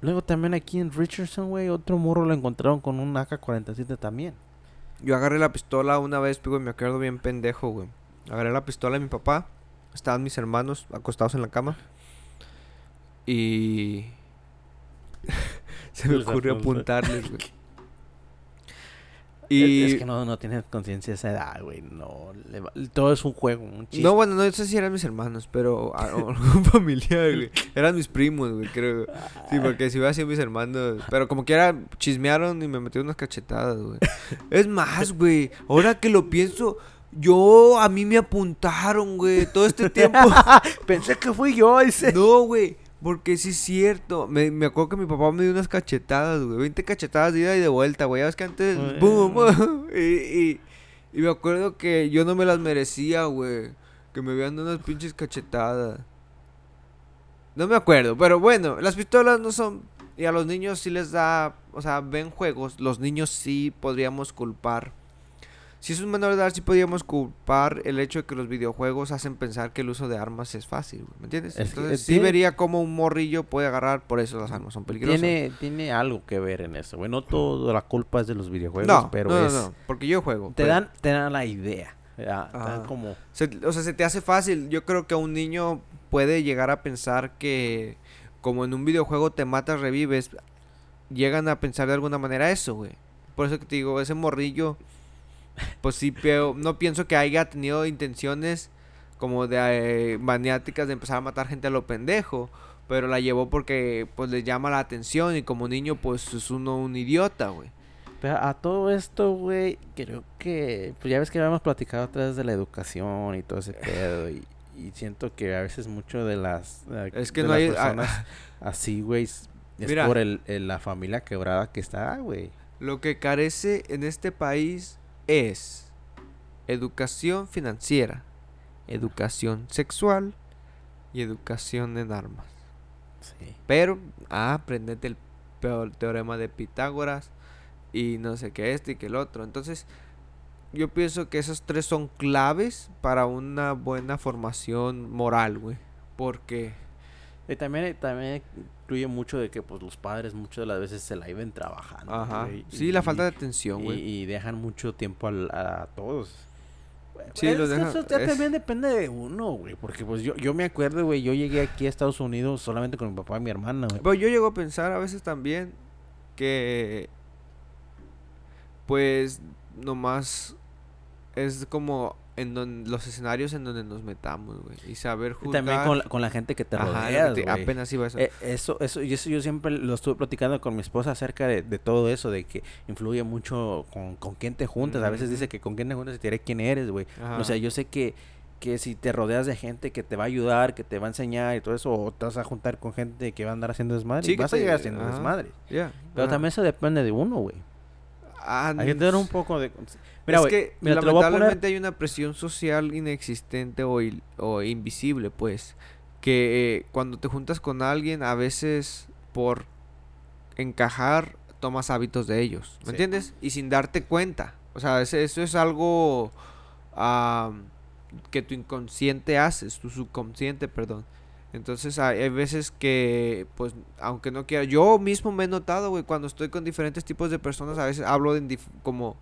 Luego también aquí en Richardson, güey, otro morro lo encontraron con un AK-47 también. Yo agarré la pistola una vez, güey, me acuerdo bien pendejo, güey. Agarré la pistola de mi papá. Estaban mis hermanos acostados en la cama. Y. [laughs] Se me ocurrió apuntarles, güey. Es, Y. es que no, no tienes conciencia de esa edad, güey. No, le va- todo es un juego, un chiste. No, bueno, no sé si eran mis hermanos, pero a- o [laughs] algún familiar, güey. Eran mis primos, güey, creo. Sí, porque si hubiera sido mis hermanos. Pero como quiera, chismearon y me metieron unas cachetadas, güey. [laughs] Es más, güey, ahora que lo pienso, yo, a mí me apuntaron, güey, todo este tiempo. [laughs] Pensé que fui yo, dice. No, güey, porque sí es cierto. Me, me acuerdo que mi papá me dio unas cachetadas, güey. 20 cachetadas de ida y de vuelta, güey. Ya ves que antes. Bum, [laughs] y, y, y me acuerdo que yo no me las merecía, güey. Que me habían dado unas pinches cachetadas. No me acuerdo, pero bueno, las pistolas no son. Y a los niños sí les da. O sea, ven juegos. Los niños sí podríamos culpar. Si es un menor de edad, sí podríamos culpar el hecho de que los videojuegos hacen pensar que el uso de armas es fácil, ¿me entiendes? Es Entonces eh, sí vería cómo un morrillo puede agarrar, por eso las armas son peligrosas. Tiene, tiene algo que ver en eso, güey. No toda la culpa es de los videojuegos, no, pero no, no, es... no, porque yo juego. Te, pero- dan, te dan la idea. ya, te dan como... se- o sea, se te hace fácil. Yo creo que un niño puede llegar a pensar que como en un videojuego te matas, revives, llegan a pensar de alguna manera eso, güey. Por eso que te digo, ese morrillo, pues sí, pero no pienso que haya tenido intenciones como de eh, maniáticas de empezar a matar gente a lo pendejo. Pero la llevó porque pues le llama la atención y como niño pues es uno un idiota, güey. Pero a todo esto, güey, creo que... Pues ya ves que habíamos platicado a través de la educación y todo ese [laughs] pedo. Y, y siento que a veces mucho de las... eh, Es que de no las hay- ah, personas [laughs] así, güey, es Mira. por el, el- la familia quebrada que está, güey. Lo que carece en este país es educación financiera, educación sexual y educación en armas. Sí. Pero, ah, aprendete el peo- teorema de Pitágoras y no sé qué este y que el otro. Entonces, yo pienso que esos tres son claves para una buena formación moral, güey. Porque, Y también, también incluye mucho de que pues los padres muchas de las veces se la iban trabajando. ajá, sí, y- la falta de atención, güey. y dejan mucho tiempo al- a, todos. Sí, Es los que dejan- Eso ya es- también depende de uno, güey. Porque pues yo, yo me acuerdo, güey, yo llegué aquí a Estados Unidos solamente con mi papá y mi hermana, güey. Pero yo llego a pensar a veces también que pues nomás es como en don- los escenarios en donde nos metamos, güey, y saber Y juzgar. también con la, con la gente que te güey. apenas iba a eso. Eh, eso, eso, y eso yo siempre lo estuve platicando con mi esposa acerca de, de todo eso, de que influye mucho con, con quién te juntas. A veces dice que con quién te juntas y te diré quién eres, güey. O sea, yo sé que, que si te rodeas de gente que te va a ayudar, que te va a enseñar y todo eso, o te vas a juntar con gente que va a andar haciendo desmadre, Sí, vas a llegar haciendo ajá. desmadre. Pero ajá. también eso depende de uno, güey. Hay que tener un poco de... Mira, es que mira, poner... lamentablemente hay una presión social inexistente o, il- o invisible, pues, que eh, cuando te juntas con alguien, a veces por encajar tomas hábitos de ellos, ¿me Sí. entiendes? Y sin darte cuenta. O sea, eso es algo am, que tu inconsciente haces, tu subconsciente, perdón. Entonces hay, hay veces que, pues, aunque no quiera, yo mismo me he notado, güey, cuando estoy con diferentes tipos de personas, a veces hablo como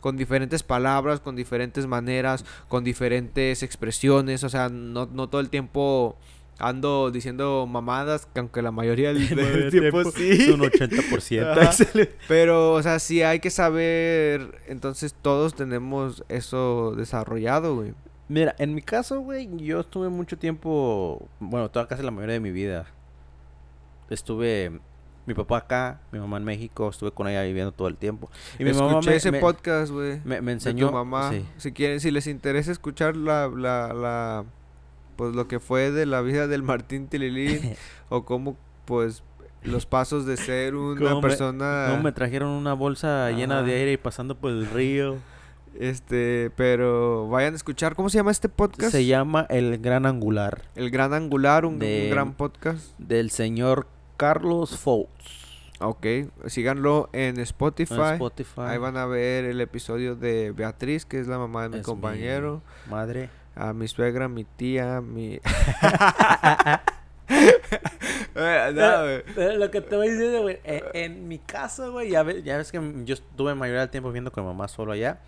con diferentes palabras, con diferentes maneras, con diferentes expresiones, o sea, no, no todo el tiempo ando diciendo mamadas, que aunque la mayoría del, [laughs] del tiempo sí. Es un 80%. [laughs] Ajá. Pero, o sea, sí hay que saber, entonces todos tenemos eso desarrollado, güey. Mira, en mi caso, güey, yo estuve mucho tiempo, bueno, toda casi la mayoría de mi vida. Estuve, mi papá acá, mi mamá en México, estuve con ella viviendo todo el tiempo. Y mi mamá Escuché me, ese me- podcast, güey. me, enseñó, tu mamá. sí. Si quieren, si les interesa escuchar la, la, la, pues lo que fue de la vida del Martín Tililín [laughs] o cómo, pues, los pasos de ser una persona. No, me trajeron una bolsa llena de aire y pasando por el río. Este, pero vayan a escuchar. ¿Cómo se llama este podcast? Se llama El Gran Angular. El Gran Angular, un, gran podcast. Del señor Carlos Fouts. Ok, síganlo en Spotify. En Spotify. Ahí van a ver el episodio de Beatriz, que es la mamá de mi Es compañero. Madre. A mi suegra, mi tía, mi... Eh, [laughs] [laughs] no. Pero lo que te voy diciendo, güey, en, en mi caso, güey, ya, ves- ya ves que yo estuve mayoría del tiempo viviendo con mi mamá solo allá.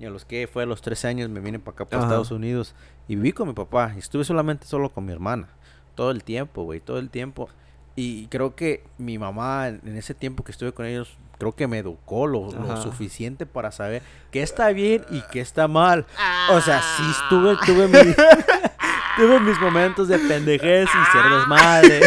Y a los que fue a los 13 años me vine para acá, para Ajá. Estados Unidos. Y viví con mi papá. Y estuve solamente solo con mi hermana. Todo el tiempo, güey, todo el tiempo. Y creo que mi mamá, en ese tiempo que estuve con ellos, creo que me educó lo, suficiente para saber qué está bien y qué está mal. O sea, sí estuve, tuve, mi- [laughs] tuve mis momentos de pendejez y ser desmadre.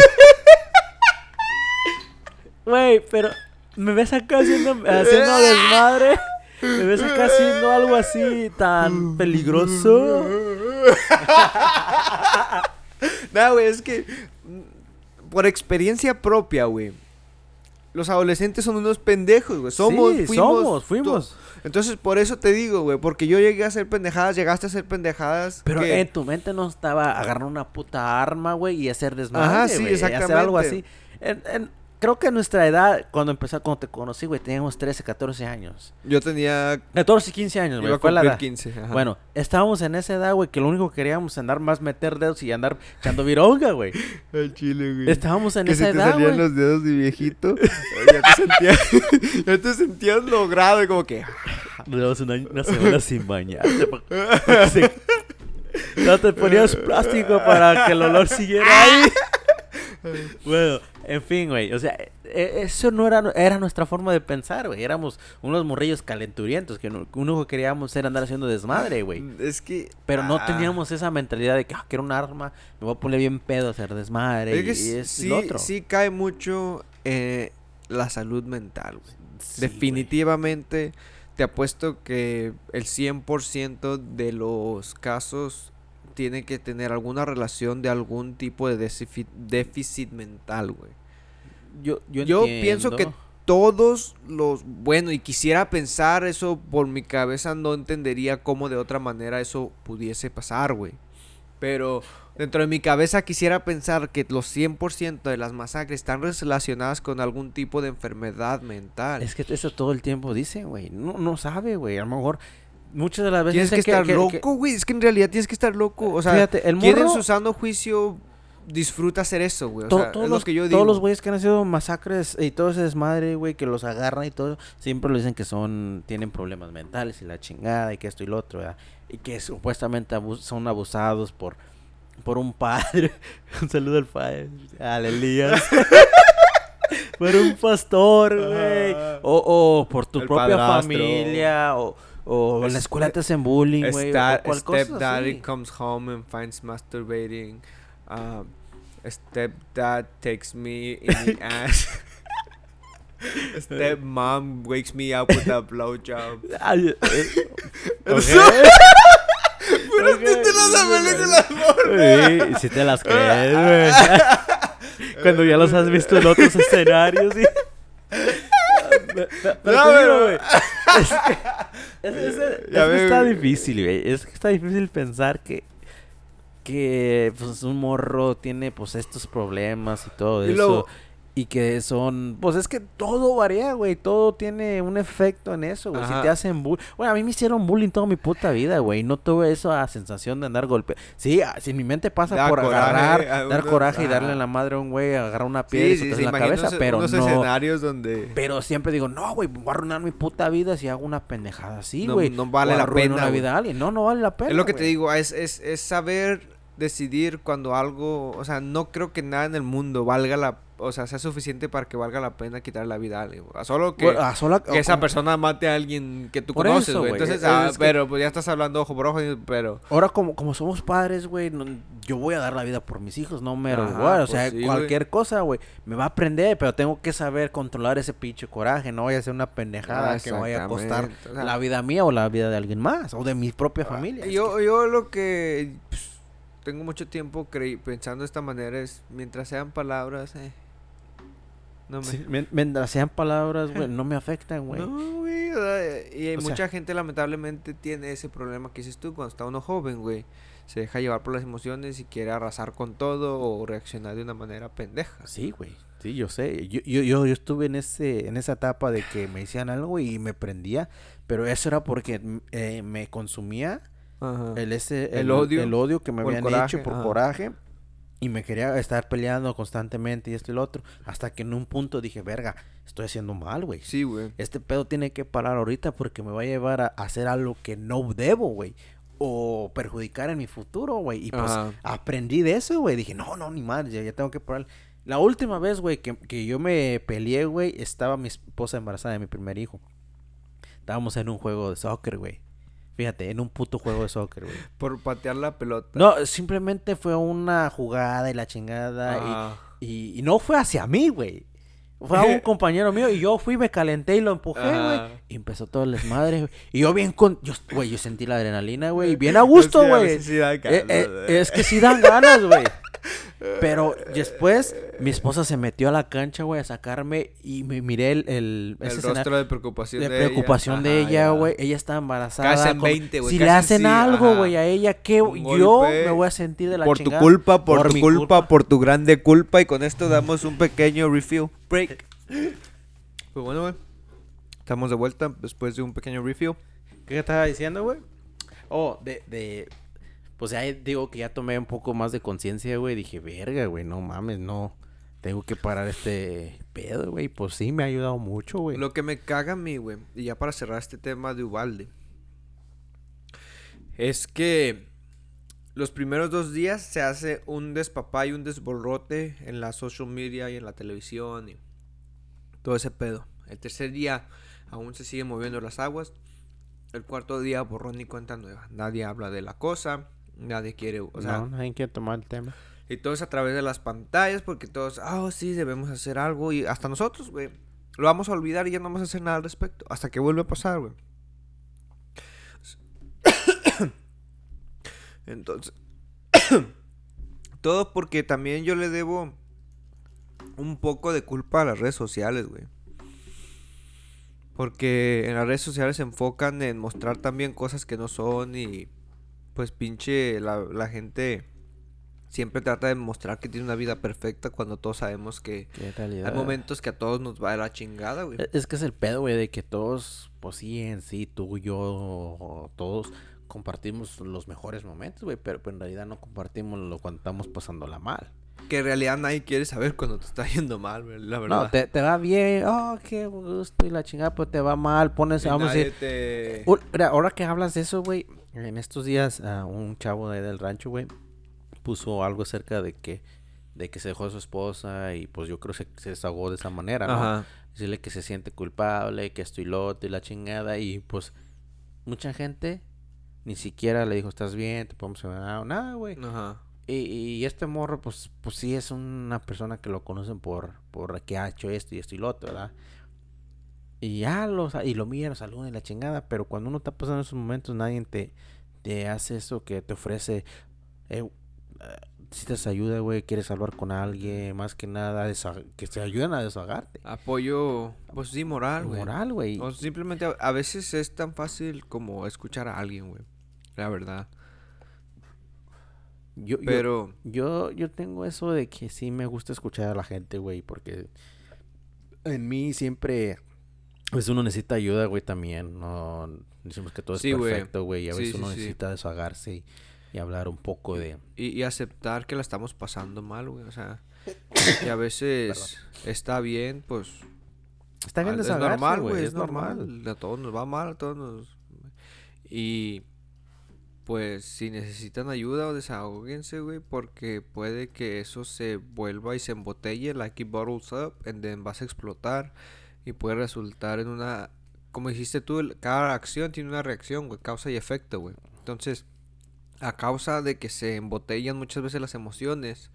Güey, pero me ves acá haciendo, haciendo [laughs] desmadre. Me ves acá haciendo algo así tan peligroso. [laughs] No, güey, es que mm, por experiencia propia, güey. Los adolescentes son unos pendejos, güey. Somos, Sí, fuimos. somos, fuimos. to- Entonces, por eso te digo, güey. Porque yo llegué a hacer pendejadas, llegaste a hacer pendejadas. Pero que- en tu mente no estaba agarrar una puta arma, güey, y hacer desmadre, Ajá, sí, güey, y Hacer algo así. exactamente. En- en- creo que nuestra edad, cuando empecé, cuando te conocí, güey, teníamos 13, 14 años. Yo tenía. 14 y 15 años, Iba güey, a fue la cumplir edad. 15. ajá. Bueno, estábamos en esa edad, güey, que lo único que queríamos es andar más meter dedos y andar echando vironga, güey. [laughs] Al chile, güey. Estábamos en que esa se te edad, salían güey. los dedos de viejito. [laughs] ya, te sentías, [laughs] ya te sentías logrado y como que. Duramos una, una semana sin bañarte. se- No te ponías plástico para que el olor siguiera ahí. Bueno, en fin, güey. O sea, e- e- eso no era, era nuestra forma de pensar, güey. Éramos unos morrillos calenturientos que no- que queríamos era andar haciendo desmadre, güey. Es que. Pero no ah, teníamos esa mentalidad de que ah, quiero un arma, me voy a poner bien pedo a hacer desmadre. Es que y, es sí, lo otro. sí cae mucho eh, la salud mental, güey. Sí, Definitivamente te apuesto que el 100% de los casos tiene que tener alguna relación de algún tipo de déficit, mental, güey. Yo, yo, Yo pienso que todos los... Bueno, y quisiera pensar eso por mi cabeza, no entendería cómo de otra manera eso pudiese pasar, güey. Pero dentro de mi cabeza quisiera pensar que los 100% de las masacres están relacionadas con algún tipo de enfermedad mental. Es que eso todo el tiempo dicen, güey. No, no sabe, güey. A lo mejor muchas de las veces Tienes que estar que- loco, güey. Es que en realidad tienes que estar loco. O sea, Fíjate, el ¿quién en morro- su sano juicio disfruta hacer eso, güey? O sea, todos, es lo los, que yo todos digo. los güeyes que han sido masacres y todo ese desmadre, güey, que los agarran y todo, siempre le dicen que son, tienen problemas mentales y la chingada y que esto y lo otro, ¿verdad? Y que supuestamente abus- son abusados por, por un padre. [laughs] un saludo al padre, al Elías. [laughs] por un pastor, güey. O, o por tu propia padrastro. familia. O, o en la Es- escuela te hacen bullying, güey. Stepdaddy comes home and finds masturbating. Um, stepdad takes me in the [laughs] ass. [laughs] Stepmom wakes me up with a blowjob. [laughs] Eh, ok. Puros Ok, títulos de sí, películas porno. Sí, si te las crees, güey. Cuando ya los has visto en otros escenarios. Pero te No, pero- güey, Es que, es, es- es Ya que está difícil, güey. Es que está difícil pensar que que pues un morro tiene pues estos problemas y todo Y eso luego- y que son pues es que todo varía, güey, todo tiene un efecto en eso, güey. Si te hacen bullying, bueno, a mí me hicieron bullying toda mi puta vida, güey, no tuve esa sensación de andar golpe. Sí, ah, si mi mente pasa Da por coraje agarrar, dar coraje y ajá. darle en la madre a un güey, agarrar una piedra y Sí, sí, soltarse sí, en la cabeza, unos- pero unos no escenarios donde pero siempre digo, no, güey, voy a arruinar mi puta vida si hago una pendejada así, güey. no vale O la pena, la güey. vida a alguien. No, no vale la pena. Es lo que te digo, es, es, es saber decidir cuando algo, o sea, no creo que nada en el mundo valga la, o sea, sea suficiente para que valga la pena quitar la vida a alguien. güey. Solo que, Bueno, a sola- que esa persona mate a alguien que tú Por conoces, güey. Entonces, es- ah, es que- pero pues ya estás hablando ojo por ojo, pero... Ahora, como, como somos padres, güey, no- yo voy a dar la vida por mis hijos, no me Ajá, igual. O pues sea, sí, cualquier cosa, güey, me va a aprender, pero tengo que saber controlar ese pinche coraje. No vaya a ser una pendejada Ah, que vaya a costar exactamente, o sea, la vida mía o la vida de alguien más, o de mi propia familia. Es Yo, yo lo que pues, tengo mucho tiempo pensando de esta manera es, mientras sean palabras, eh, no me... Sí, men- mientras sean palabras, güey, no me afectan, güey. No, güey, y O sea- mucha gente lamentablemente tiene ese problema que dices tú cuando está uno joven, güey. Se deja llevar por las emociones y quiere arrasar con todo o reaccionar de una manera pendeja. Sí, güey. Sí, yo sé. Yo, yo, yo, yo estuve en ese, en esa etapa de que me decían algo y me prendía, pero eso era porque eh, me consumía Ajá. el ese El odio el odio que me habían coraje, hecho por ajá. coraje y me quería estar peleando constantemente y esto y lo otro hasta que en un punto dije verga estoy haciendo mal güey. Sí, güey. este pedo tiene que parar ahorita porque me va a llevar a hacer algo que no debo güey o perjudicar en mi futuro güey y pues Ajá. aprendí de eso güey. Dije no no ni madre ya, ya tengo que parar la última vez güey que, que yo me peleé güey estaba mi esposa embarazada de mi primer hijo. Estábamos en un juego de soccer güey Fíjate, en un puto juego de soccer, güey. Por patear la pelota. No, simplemente fue una jugada y la chingada. y- Ah. Y, y no fue hacia mí, güey. Fue a un [laughs] compañero mío y yo fui, me calenté y lo empujé, güey. Y empezó todo el desmadre, güey. Y yo bien con... Yo, güey, yo sentí la adrenalina, güey. y Bien [laughs] a gusto, güey. sí Eh, eh, güey. es que sí dan ganas, güey. [laughs] Pero después mi esposa se metió a la cancha, güey, a sacarme y me miré el... El, El ese escena- rostro de preocupación de preocupación de ella, güey. Ella está embarazada. Casi en como- 20, güey, Si le hacen sí, algo, güey, a ella, ¿qué? Un Yo golpe me voy a sentir de la Por tu chingada. culpa, por, tu mi culpa, por tu grande culpa. Y con esto damos un pequeño refill break. Pues bueno, güey. Estamos de vuelta después de un pequeño refill. ¿Qué estaba diciendo, güey? Oh, de, de... Pues ya digo que ya tomé un poco más de conciencia, güey. Dije, verga, güey, no mames, no. Tengo que parar este pedo, güey. Pues sí, me ha ayudado mucho, güey. Lo que me caga a mí, güey, y ya para cerrar este tema de Ubalde, es que los primeros dos días se hace un despapá y un desborrote en la social media y en la televisión y todo ese pedo. El tercer día aún se siguen moviendo las aguas. El cuarto día borrón y cuenta nueva. Nadie habla de la cosa, nadie quiere, o sea, no, nadie quiere tomar el tema. y todo es a través de las pantallas porque todos, ah, sí, debemos hacer algo. Y hasta nosotros, güey, lo vamos a olvidar y ya no vamos a hacer nada al respecto. Hasta que vuelve a pasar, güey. [coughs] Entonces, [coughs] todo porque también yo le debo un poco de culpa a las redes sociales, güey. Porque en las redes sociales se enfocan en mostrar también cosas que no son y pues pinche la, la gente siempre trata de mostrar que tiene una vida perfecta cuando todos sabemos que hay momentos que a todos nos va de la chingada, güey. E- Es que es el pedo, güey, de que todos, pues sí, en sí, tú, yo, todos compartimos los mejores momentos, güey, pero, pero en realidad no compartimos lo cuando estamos pasándola mal. Que en realidad nadie quiere saber cuando te está yendo mal, güey, la verdad. No, te, te va bien, oh, qué gusto y la chingada, pero te va mal, pones, Y vamos a decir, te- ahora que hablas de eso, güey, en estos días ah, un chavo de ahí del rancho, güey, puso algo acerca de que, de que se dejó a su esposa y pues yo creo que se, se desahogó de esa manera, ¿no? Ajá. Decirle que se siente culpable, que esto y lo otro y la chingada y pues mucha gente ni siquiera le dijo, estás bien, te podemos ayudar, o nada, güey. Ajá. Y, y este morro, pues, pues sí es una persona que lo conocen por, por que ha hecho esto y esto y lo otro, ¿verdad? Y ya lo, sa- y lo mira, lo saluda y la chingada, pero cuando uno está pasando esos momentos, nadie te, te hace eso que te ofrece, eh, si te ayuda, güey, quieres hablar con alguien, más que nada, que te ayuden a desahogarte. Apoyo, pues sí, moral, güey. Moral, güey. O simplemente a, a veces es tan fácil como escuchar a alguien, güey. La verdad. Yo, yo- Pero, Yo, yo tengo eso de que sí me gusta escuchar a la gente, güey, porque en mí siempre, pues uno necesita ayuda, güey, también, no decimos que todo es Sí, perfecto, güey, y a veces sí, uno necesita desahogarse y, y hablar un poco de... y, y aceptar que la estamos pasando mal, güey. O sea, que a veces está bien, pues Está bien Ah, es desahogarse, normal, güey, es normal. A todos nos va mal, a todos nos... Y pues si necesitan ayuda o desahóguense, güey, porque puede que eso se vuelva y se embotelle, like it bottles up, and then vas a explotar y puede resultar en una... Como dijiste tú, cada acción tiene una reacción, güey, causa y efecto, güey. Entonces, a causa de que se embotellan muchas veces las emociones,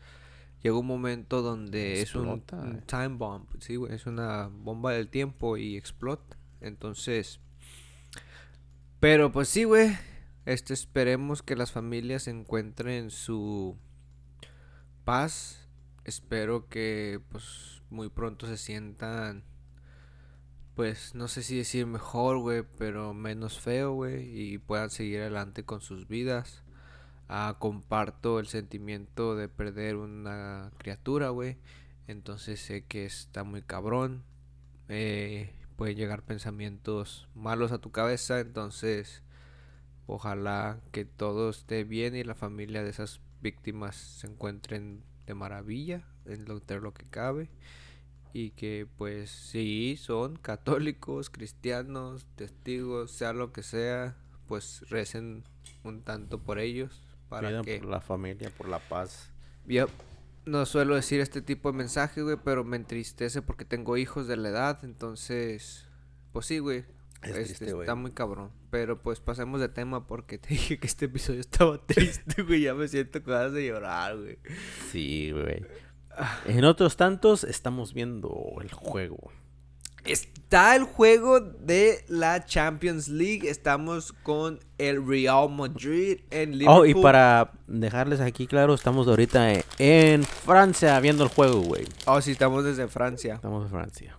llega un momento donde es un eh. time bomb, sí, güey, es una bomba del tiempo y explota. Entonces, pero pues sí, güey, este esperemos que las familias encuentren su paz. Espero que pues muy pronto se sientan pues, no sé si decir mejor, güey, pero menos feo, güey, y puedan seguir adelante con sus vidas. Ah, comparto el sentimiento de perder una criatura, güey. Entonces sé que está muy cabrón. Eh, pueden llegar pensamientos malos a tu cabeza. Entonces, ojalá que todo esté bien y la familia de esas víctimas se encuentren de maravilla entre lo que cabe. Y que pues sí, son católicos, cristianos, testigos, sea lo que sea, pues recen un tanto por ellos. Para que... por la familia, por la paz. Yo no suelo decir este tipo de mensajes, güey, pero me entristece porque tengo hijos de la edad, entonces, pues sí, güey. Es este, triste, está muy cabrón. Pero pues pasemos de tema porque te [laughs] dije que este episodio estaba triste, güey. Ya me siento con ganas de llorar, güey. Sí, güey. En otros tantos estamos viendo el juego. Está el juego de la Champions League. Estamos con el Real Madrid en Liverpool. Oh, y para dejarles aquí claro, estamos ahorita en, Francia viendo el juego, güey. Oh, sí, estamos desde Francia. Estamos en Francia.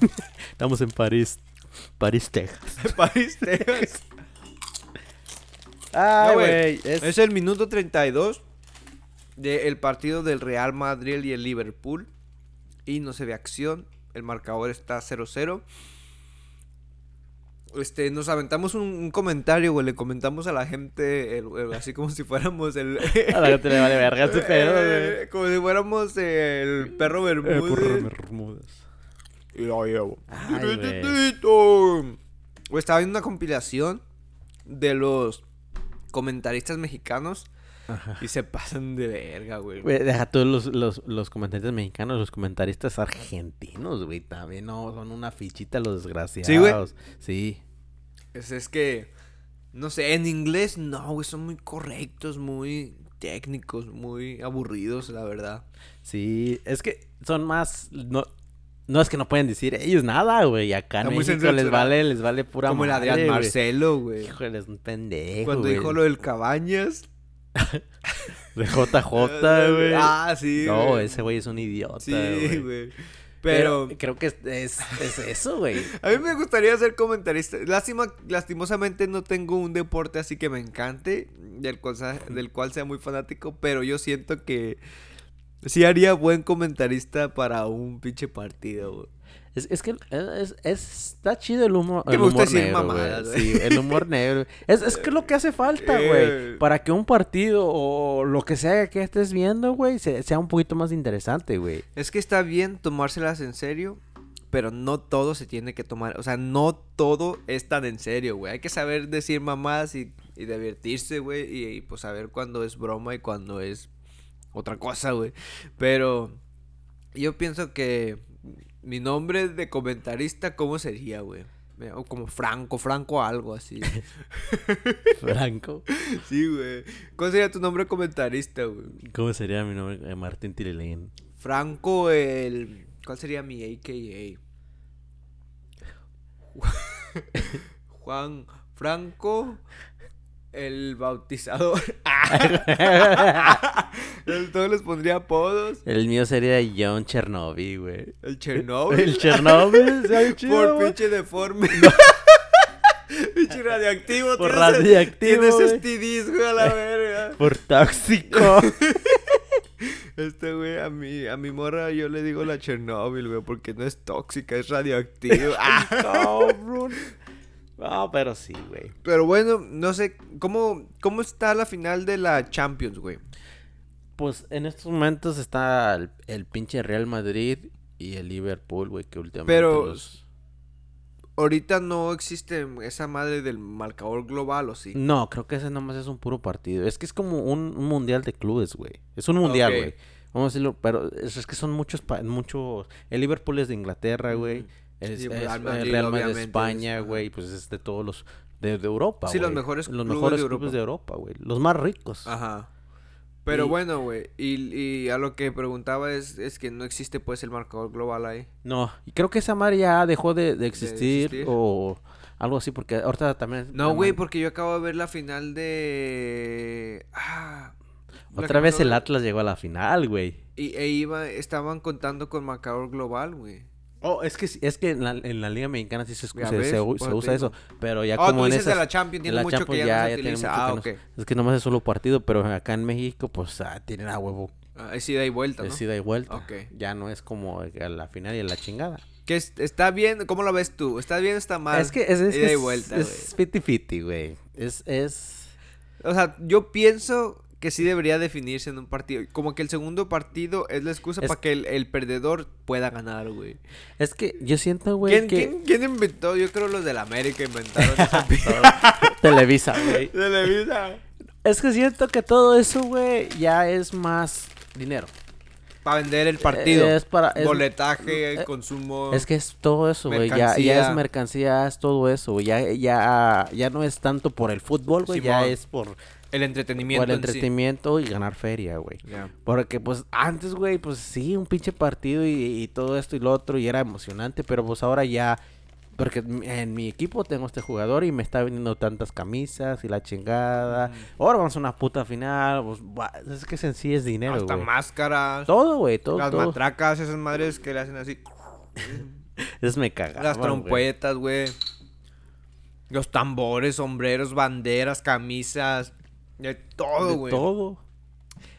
[laughs] estamos en París. París, Texas. [laughs] París, Texas. Ay, No, güey. Es... Es... el minuto 32 del partido del Real Madrid y el Liverpool. Y no se ve acción. El marcador está 0-0. Este, nos aventamos un, un comentario, güey. Le comentamos a la gente, el- el- así como si fuéramos el. [laughs] A la gente le vale verga este pedo, güey. Eh, Como si fuéramos el perro Eh, Bermúdez. por Bermúdez. Y lo llevo. Ay. Güey, Estaba viendo una compilación de los comentaristas mexicanos Ajá. y se pasan de verga, güey. Güey, deja todos los, los, los comentaristas mexicanos, los comentaristas argentinos, güey, también, no, son una fichita los desgraciados. Sí, Es, es que, no sé, en inglés no, güey, son muy correctos, muy técnicos, muy aburridos, la verdad. sí, es que son más, no, no es que no pueden decir ellos nada, güey, acá en México les vale, les vale pura Como el Adrián güey. Marcelo, güey. Híjole, es un pendejo, Cuando güey. dijo lo del Cabañas. De JJ, güey. Ah, sí. no, ese güey es un idiota, Sí, güey. güey. Pero, Pero, creo que es, es, es eso, güey. A mí me gustaría ser comentarista. Lástima, lastimosamente no tengo un deporte así que me encante, del cual, sea, del cual sea muy fanático, pero yo siento que sí haría buen comentarista para un pinche partido, güey. Es, es que es, es- está chido el humor, Que el humor decir negro, mamadas, güey. güey. Sí, el humor negro. Es, es que es lo que hace falta, [laughs] Eh. güey. Para que un partido o lo que sea que estés viendo, güey, se- sea un poquito más interesante, güey. Es que está bien tomárselas en serio, pero no todo se tiene que tomar. O sea, no todo es tan en serio, güey. Hay que saber decir mamadas y, y divertirse, güey. Y, y, pues saber cuándo es broma y cuándo es otra cosa, güey. Pero yo pienso que mi nombre de comentarista, ¿cómo sería, güey? O como Franco, Franco algo así. [laughs] [laughs] Franco. sí, güey. ¿Cuál sería tu nombre comentarista, güey? ¿Cómo sería mi nombre? Eh, Martín Tirilín. Franco el... ¿Cuál sería mi AKA? [laughs] Juan Franco el bautizador. [laughs] Todos les pondría apodos. El mío sería John Chernobyl, güey. El Chernobyl. El Chernobyl, [laughs] ¿sabes chido, Por pinche deforme. [laughs] pinche radioactivo. Por tienes- radioactivo, Tienes. STDs, güey, a la verga. Por tóxico. Este güey, a mi, a mi morra yo le digo la Chernobyl, güey, porque no es tóxica, es radioactiva. Ah. Cabrón. No, pero sí, güey. Pero bueno, no sé, ¿cómo, ¿cómo está la final de la Champions, güey? Pues en estos momentos está el, el pinche Real Madrid y el Liverpool, güey, que últimamente Pero- los- Ahorita no existe esa madre del marcador global, ¿o sí? No, creo que ese nomás es un puro partido. Es que es como un, un mundial de clubes, güey. Es un mundial, güey. Vamos a decirlo, pero es, es que son muchos, pa- muchos... El Liverpool es de Inglaterra, güey. Es, Sí, es- Real el Real Madrid de España, es- güey. Pues es de todos los... De, de Europa, Sí, los mejores Los clubes mejores de clubes Europa. de Europa, güey. Los más ricos. Ajá. Pero Y- bueno, güey, y, y a lo que preguntaba es, es que no existe pues el marcador global ahí. No, y creo que esa madre ya dejó de, de existir, existir. o algo así, porque ahorita también... No, güey, porque yo acabo de ver la final de... Ah, Otra vez el Atlas llegó a la final, güey. Y e iba, estaban contando con marcador global, güey. Oh, es que, es que en la, en la Liga Mexicana sí se, Ya se, usa eso. Pero ya Oh, como tú en dices de esas- la Champions, en tiene la mucho Champions que ya, no se utiliza. mucho Ah, que no Es que nomás es solo partido, pero acá en México, pues ah, tienen a huevo. Ah, es ida y vuelta, ¿no? Es ida y vuelta. Ya no es como a la final y a la chingada. Que es- está bien, ¿cómo lo ves tú? ¿Está bien o está mal? Es que es, es, ida que y es- vuelta, es 50-50, güey. Es, es... O sea, yo pienso que sí debería definirse en un partido. Como que el segundo partido es la excusa Es- para que el, el perdedor pueda ganar, güey. Es que yo siento, güey, ¿Quién, que... quién, quién inventó? Yo creo los del América inventaron esa [laughs] [laughs] Televisa, güey. [laughs] Televisa. Es que siento que todo eso, güey, ya es más dinero. Para vender el partido. Es para... es- Boletaje, eh, consumo. Es que es todo eso, güey. Ya, ya es mercancía, es todo eso, güey. Ya, ya, ya no es tanto por el fútbol, güey. Ya es por, el entretenimiento. por el en sí. entretenimiento y ganar feria, güey. Porque, pues, antes, güey, pues sí, un pinche partido y, y todo esto y lo otro y era emocionante, pero pues ahora ya... Porque en- mi equipo tengo este jugador y me está vendiendo tantas camisas y la chingada. Ahora vamos a una puta final. Pues, es que en sí es dinero, Hasta güey. máscaras. Todo, güey, todo, las todo. matracas, esas madres que le hacen así. [laughs] Es me caga. Las trompetas, güey. Los tambores, sombreros, banderas, camisas. De todo, güey. Todo.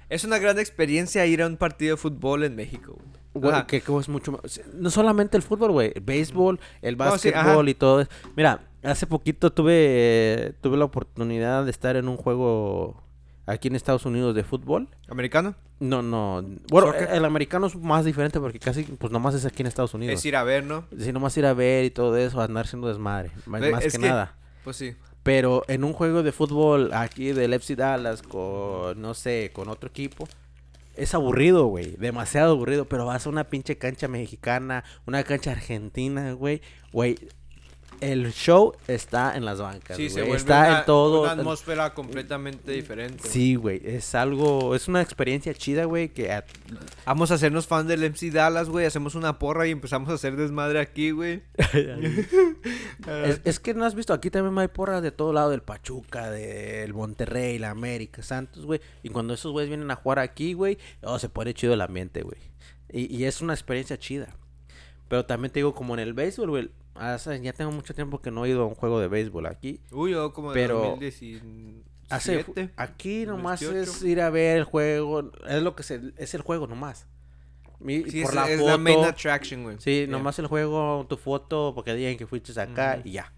Es una gran experiencia ir a un partido de fútbol en México, güey. Que, que es mucho más. No solamente el fútbol, güey. El béisbol, el No, sí, básquetbol y todo. eso. Mira, hace poquito tuve, eh, tuve la oportunidad de estar en un juego aquí en Estados Unidos de fútbol. ¿Americano? No, no. Bueno, ¿Soccer? el americano es más diferente porque casi, pues nomás es aquí en Estados Unidos. Es ir a ver, ¿no? Sí, nomás ir a ver y todo eso, andar siendo desmadre. Más, Ve, más es que, que- nada. Pues sí. Pero en un juego de fútbol aquí del FC Dallas con, no sé, con otro equipo, es aburrido, güey. Demasiado aburrido. Pero vas a una pinche cancha mexicana, una cancha argentina, güey. Güey, el show está en las bancas, Sí, se Está una, en todo. una atmósfera completamente diferente. Sí, güey. Es algo, es una experiencia chida, güey, que a- Vamos a hacernos fan del MC Dallas, güey. Hacemos una porra y empezamos a hacer desmadre aquí, güey. [laughs] Es, es que no has visto, aquí también hay porras de todo lado, del Pachuca, del Monterrey, la América, Santos, güey. Y cuando esos güeyes vienen a jugar aquí, güey, oh, se pone chido el ambiente, güey. Y, y es una experiencia chida. Pero también te digo, como en el béisbol, güey, hace- ya tengo mucho tiempo que no he ido a un juego de béisbol aquí. Uy, yo como de Pero 2017. Hace, aquí nomás 18. es ir a ver el juego, es lo que se, es el juego nomás. Mi- Sí, por es, la es foto, la main attraction, güey. Sí, Ya. nomás el juego, tu foto, porque digan que fuiste acá Ujú. y ya.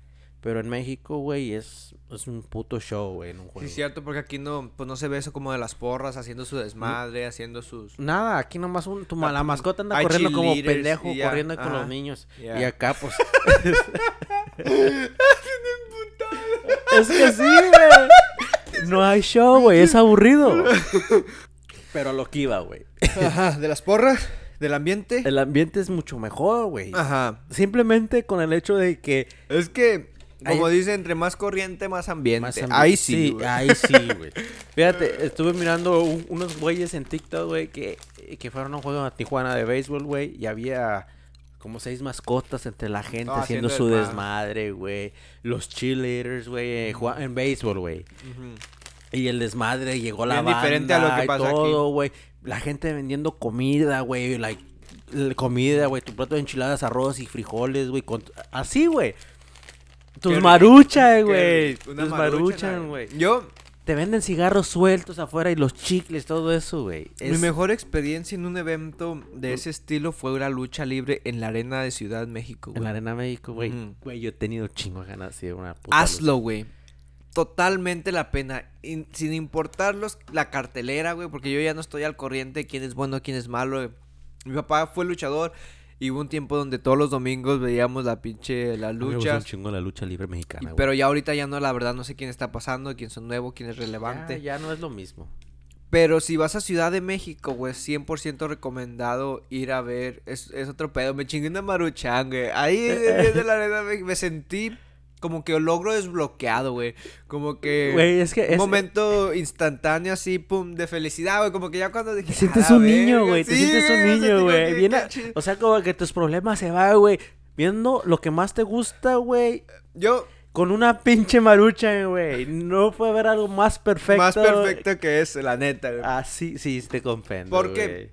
Pero en México, güey, es, es un puto show, güey, en un Sí, es cierto, porque aquí no, pues no se ve eso como de las porras, haciendo su desmadre, haciendo sus... Nada, aquí nomás un, tu, Ah, la mascota anda corriendo como pendejo, corriendo con los niños. Y acá, pues... [laughs] [laughs] es que sí, güey. No hay show, güey, es aburrido. Pero lo que iba, güey. Ajá, de las porras, del ambiente. El ambiente es mucho mejor, güey. Ajá. Simplemente con el hecho de que... Es que, Ahí- como dice, entre más corriente, más ambiente. Más Ahí sí, güey. ahí sí, [laughs] güey. Fíjate, estuve mirando un- unos güeyes en TikTok, güey, que, que fueron a un juego a Tijuana de béisbol, güey, y había como seis mascotas entre la gente Ah, haciendo, haciendo su desmadre. güey. Los cheerleaders, güey, eh, en béisbol, güey. Y el desmadre, llegó la Bien banda diferente a lo que y pasa aquí. todo, güey. La gente vendiendo comida, güey, like, comida, güey, tu plato de enchiladas, arroz y frijoles, güey, con- así, güey. Tus Qué güey. una Tus maruchan, maruchan, güey. Yo, Te venden cigarros sueltos afuera y los chicles, todo eso, güey. mi mejor experiencia en un evento de ese estilo fue la lucha libre en la arena de Ciudad México, En la güey. Arena México, güey. Güey, yo he tenido chingo de ganas de ir a una puta. Hazlo, güey. Totalmente la pena. In- sin importar los, la cartelera, güey. Porque yo ya no estoy al corriente de quién es bueno, quién es malo. güey. Mi papá fue luchador. Y hubo un tiempo donde todos los domingos veíamos la pinche, la A mí me lucha. un chingo la lucha libre mexicana, pero ya ahorita ya no, la verdad, no sé quién está pasando, quién son nuevos, quién es relevante. Ya, ya no es lo mismo. Pero si vas a Ciudad de México, güey, 100% recomendado ir a ver. Es, es otro pedo. Me chingué una maruchan, güey. Ahí desde la arena me, me sentí como que logro desbloqueado, güey. Como que. Güey, es que un es- momento instantáneo así, pum, de felicidad, güey. Como que ya cuando dije. Te sientes "A un niño, verga", güey. Te sientes un niño, güey. O sea, como que tus problemas se van, güey. Viendo lo que más te gusta, güey. Yo, Con una pinche marucha, güey. No puede haber algo más perfecto. más perfecto que es, la neta, güey. Ah, sí, sí, te comprendo. Porque-.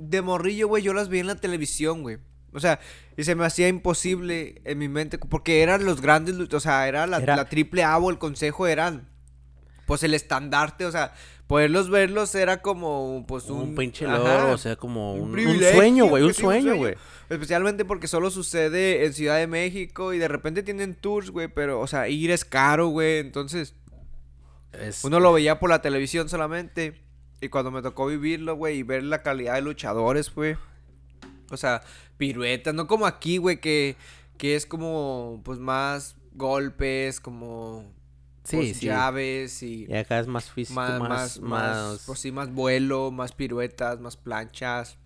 De morrillo, güey, yo las vi en la televisión, güey. O sea, y se me hacía imposible en mi mente, porque eran los grandes, o sea, era la, Era- la triple A o el consejo eran, pues el estandarte, o sea, poderlos verlos era como, pues un... un pinche ajá, logro, o sea, como un un, sueño, güey, un sueño, sueño. güey. Especialmente porque solo sucede en Ciudad de México y de repente tienen tours, güey, pero, o sea, ir es caro, güey, entonces... Es- Uno lo veía por la televisión solamente. Y cuando me tocó vivirlo, güey, y ver la calidad de luchadores, güey. O sea, piruetas, no como aquí, güey, que, que es como, pues, más golpes, como... Sí, pues, sí. llaves y... Y acá es más físico, más, más, más, más, pues sí, más vuelo, más piruetas, más planchas.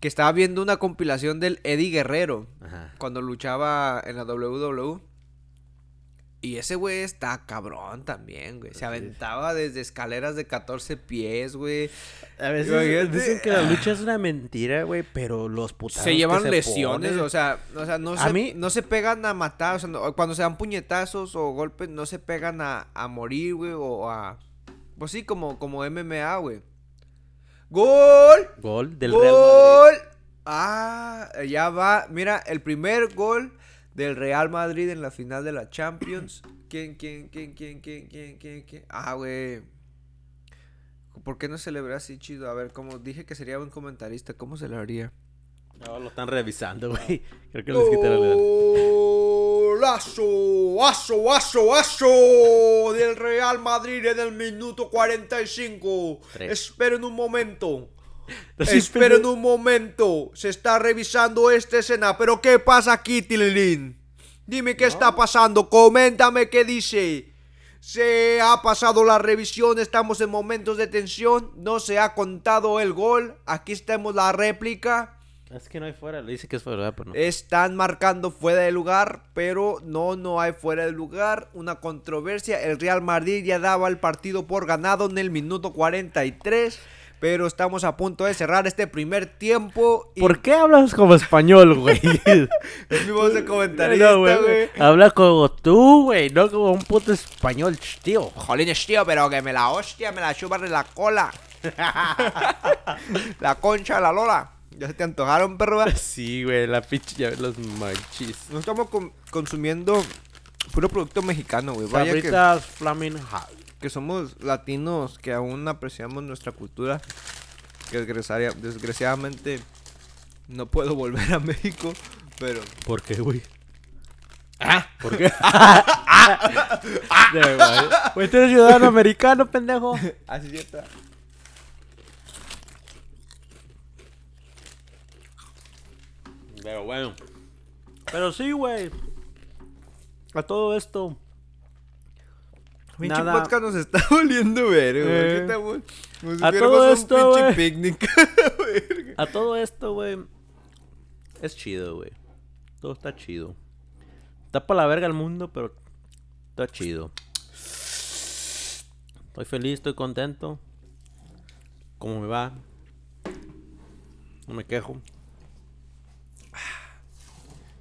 Que estaba viendo una compilación del Eddie Guerrero Ajá. cuando luchaba en la WWE. Y ese güey está cabrón también, güey. Se aventaba desde escaleras de 14 pies, güey. A veces dicen que la [laughs] lucha es una mentira, güey, pero los putazos Se que llevan se lesiones, ponen- o sea, o sea, no se, mí- no se pegan a matar, o sea, no- cuando se dan puñetazos o golpes, no se pegan a, a morir, güey, o a... Pues sí, como, como MMA, güey. ¡Gol! Gol del ¡Gol! Real Madrid. Ah, ya va. Mira, el primer gol del Real Madrid en la final de la Champions. [clears throat] ¿Quién, quién, quién, quién, quién, quién, quién, quién? Ah, güey. ¿Por qué no celebré así chido? A ver, como dije que sería buen comentarista, ¿cómo celebraría? No, lo están revisando, güey. [laughs] Creo que les quitaron el... Golazo, aso, aso, aso del Real Madrid en el minuto 45. Tres. Esperen un momento. Esperen un momento. Se está revisando esta escena. Pero ¿qué pasa aquí, Tililín? Dime qué está pasando. Coméntame qué dice. Se ha pasado la revisión. Estamos en momentos de tensión. No se ha contado el gol. Aquí estamos la réplica. Es que no hay fuera, le dice que es fuera, pero no. Están marcando fuera de lugar, pero no, no hay fuera de lugar. Una controversia. El Real Madrid ya daba el partido por ganado en el minuto 43. Pero estamos a punto de cerrar este primer tiempo. Y ¿Por qué hablas como español, güey? [laughs] es mi voz de comentarista, No, güey. güey. Habla como tú, güey, no como un puto español, tío. Jolines, tío, pero que me la hostia, me la chupas de la cola. [laughs] la concha de la lola. ¿Ya se te antojaron, perro? [laughs] Sí, güey, la pinche ya ves los manchis. No estamos con- consumiendo puro producto mexicano, güey. Vaya que... Sabritas Flaming Hot. Que somos latinos, que aún apreciamos nuestra cultura, que desgracia- desgraciadamente no puedo volver a México, pero ¿Por qué, güey? ¿Ah? ¿Por qué? [laughs] De güey. Güey, tú eres ciudadano americano, pendejo. así es cierto. Pero bueno. Pero sí, güey. A todo esto. Pinche Nada. podcast nos está [laughs] volviendo ver, güey. Eh. Como si A todo un esto, pinche güey. picnic. [laughs] Verga. A todo esto, güey. Es chido, güey. Todo está chido. Está para la verga el mundo, pero está chido. Estoy feliz, estoy contento. ¿Cómo me va? No me quejo.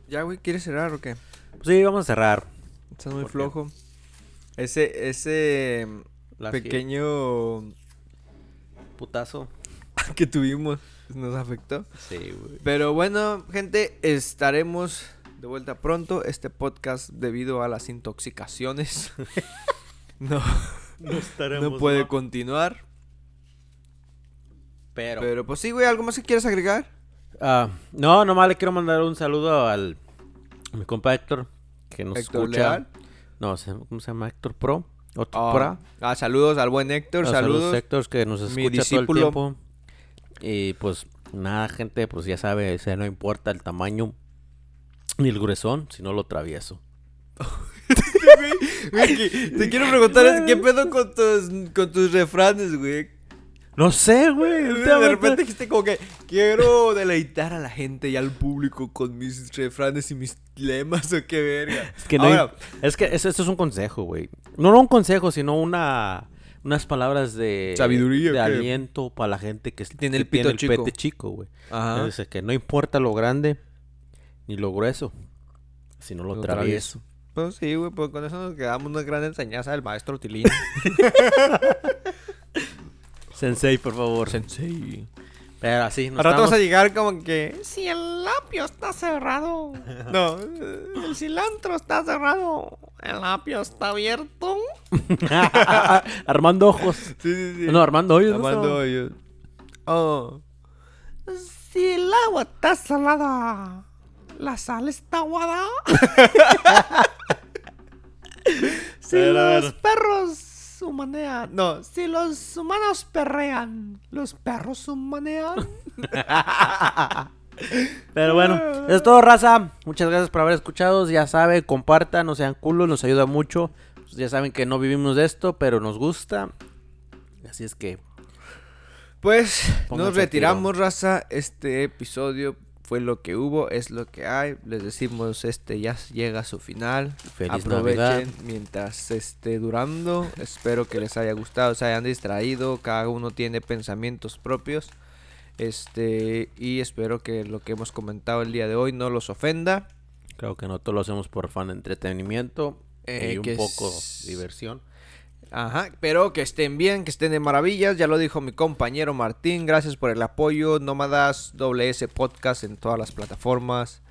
ya, güey, ¿quieres cerrar o qué? Pues sí, vamos a cerrar. Estás muy ¿Por qué? Ese, ese La pequeño Putazo. [laughs] que tuvimos nos afectó. Sí, güey. Pero bueno, gente, estaremos de vuelta pronto. Este podcast, debido a las intoxicaciones, [laughs] no, No estaremos. no puede continuar. Pero. Pero pues sí, güey, ¿algo más que quieras agregar? Ah, no, nomás le quiero mandar un saludo al a mi compa Héctor, que nos Héctor escucha. Leal. No, ¿cómo se llama? Héctor Pro. Otro Ah, Pro. ah, saludos al buen Héctor, Ah, saludos. Héctor, que nos escucha todo el tiempo. Y pues nada, gente, pues ya sabe, o sea, no importa el tamaño ni el gruesón, sino lo travieso. [laughs] Güey, te quiero preguntar, ¿qué pedo con tus, con tus refranes, güey? No sé, güey. De repente dijiste como que quiero deleitar a la gente y al público con mis refranes y mis lemas o qué verga. Es que no. Ahora, es que eso, esto es un consejo, güey. No, no un consejo, sino una. Unas palabras de. Sabiduría, De aliento para la gente que, Tiene que el pito chico. pete chico, güey. Ajá. Dice que no importa lo grande ni lo grueso, sino lo, Lo travieso. Pues sí, güey, pues con eso nos quedamos una gran enseñanza del maestro Tilín. [laughs] Sensei, por favor. Sensei. Pero así, nos Al rato vas a estamos- llegar como que... Si el lapio está cerrado. [laughs] No, el cilantro está cerrado. El lapio está abierto. [laughs] Armando ojos. Sí, sí, sí. No, Armando hoyos. ¿no? Armando hoyos. Oh. Si el agua está salada, la sal está aguada. [laughs] si los perros humanean, no, si los humanos perrean, los perros humanean. [laughs] Pero bueno, eso es todo, raza. Muchas gracias por haber escuchado. Ya saben, compartan, no sean culos, nos ayuda mucho. Pues ya saben que no vivimos de esto, pero nos gusta. Así es que, Pues Pónganse nos retiramos, raza. Este episodio fue lo que hubo, es lo que hay. Les decimos, este ya llega a su final. Feliz Aprovechen Navidad. mientras esté durando. Espero que les haya gustado, se hayan distraído. Cada uno tiene pensamientos propios. Este, y espero que lo que hemos comentado el día de hoy no los ofenda. creo que nosotros lo hacemos por fan entretenimiento Eh, y un poco es- diversión. Ajá, pero que estén bien, que estén de maravillas. Ya lo dijo mi compañero Martín. Gracias por el apoyo. Nómadas WS Podcast en todas las plataformas.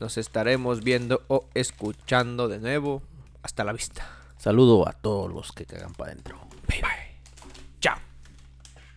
Nos estaremos viendo o escuchando de nuevo. Hasta la vista. Saludo a todos los que cagan para adentro. Bye bye.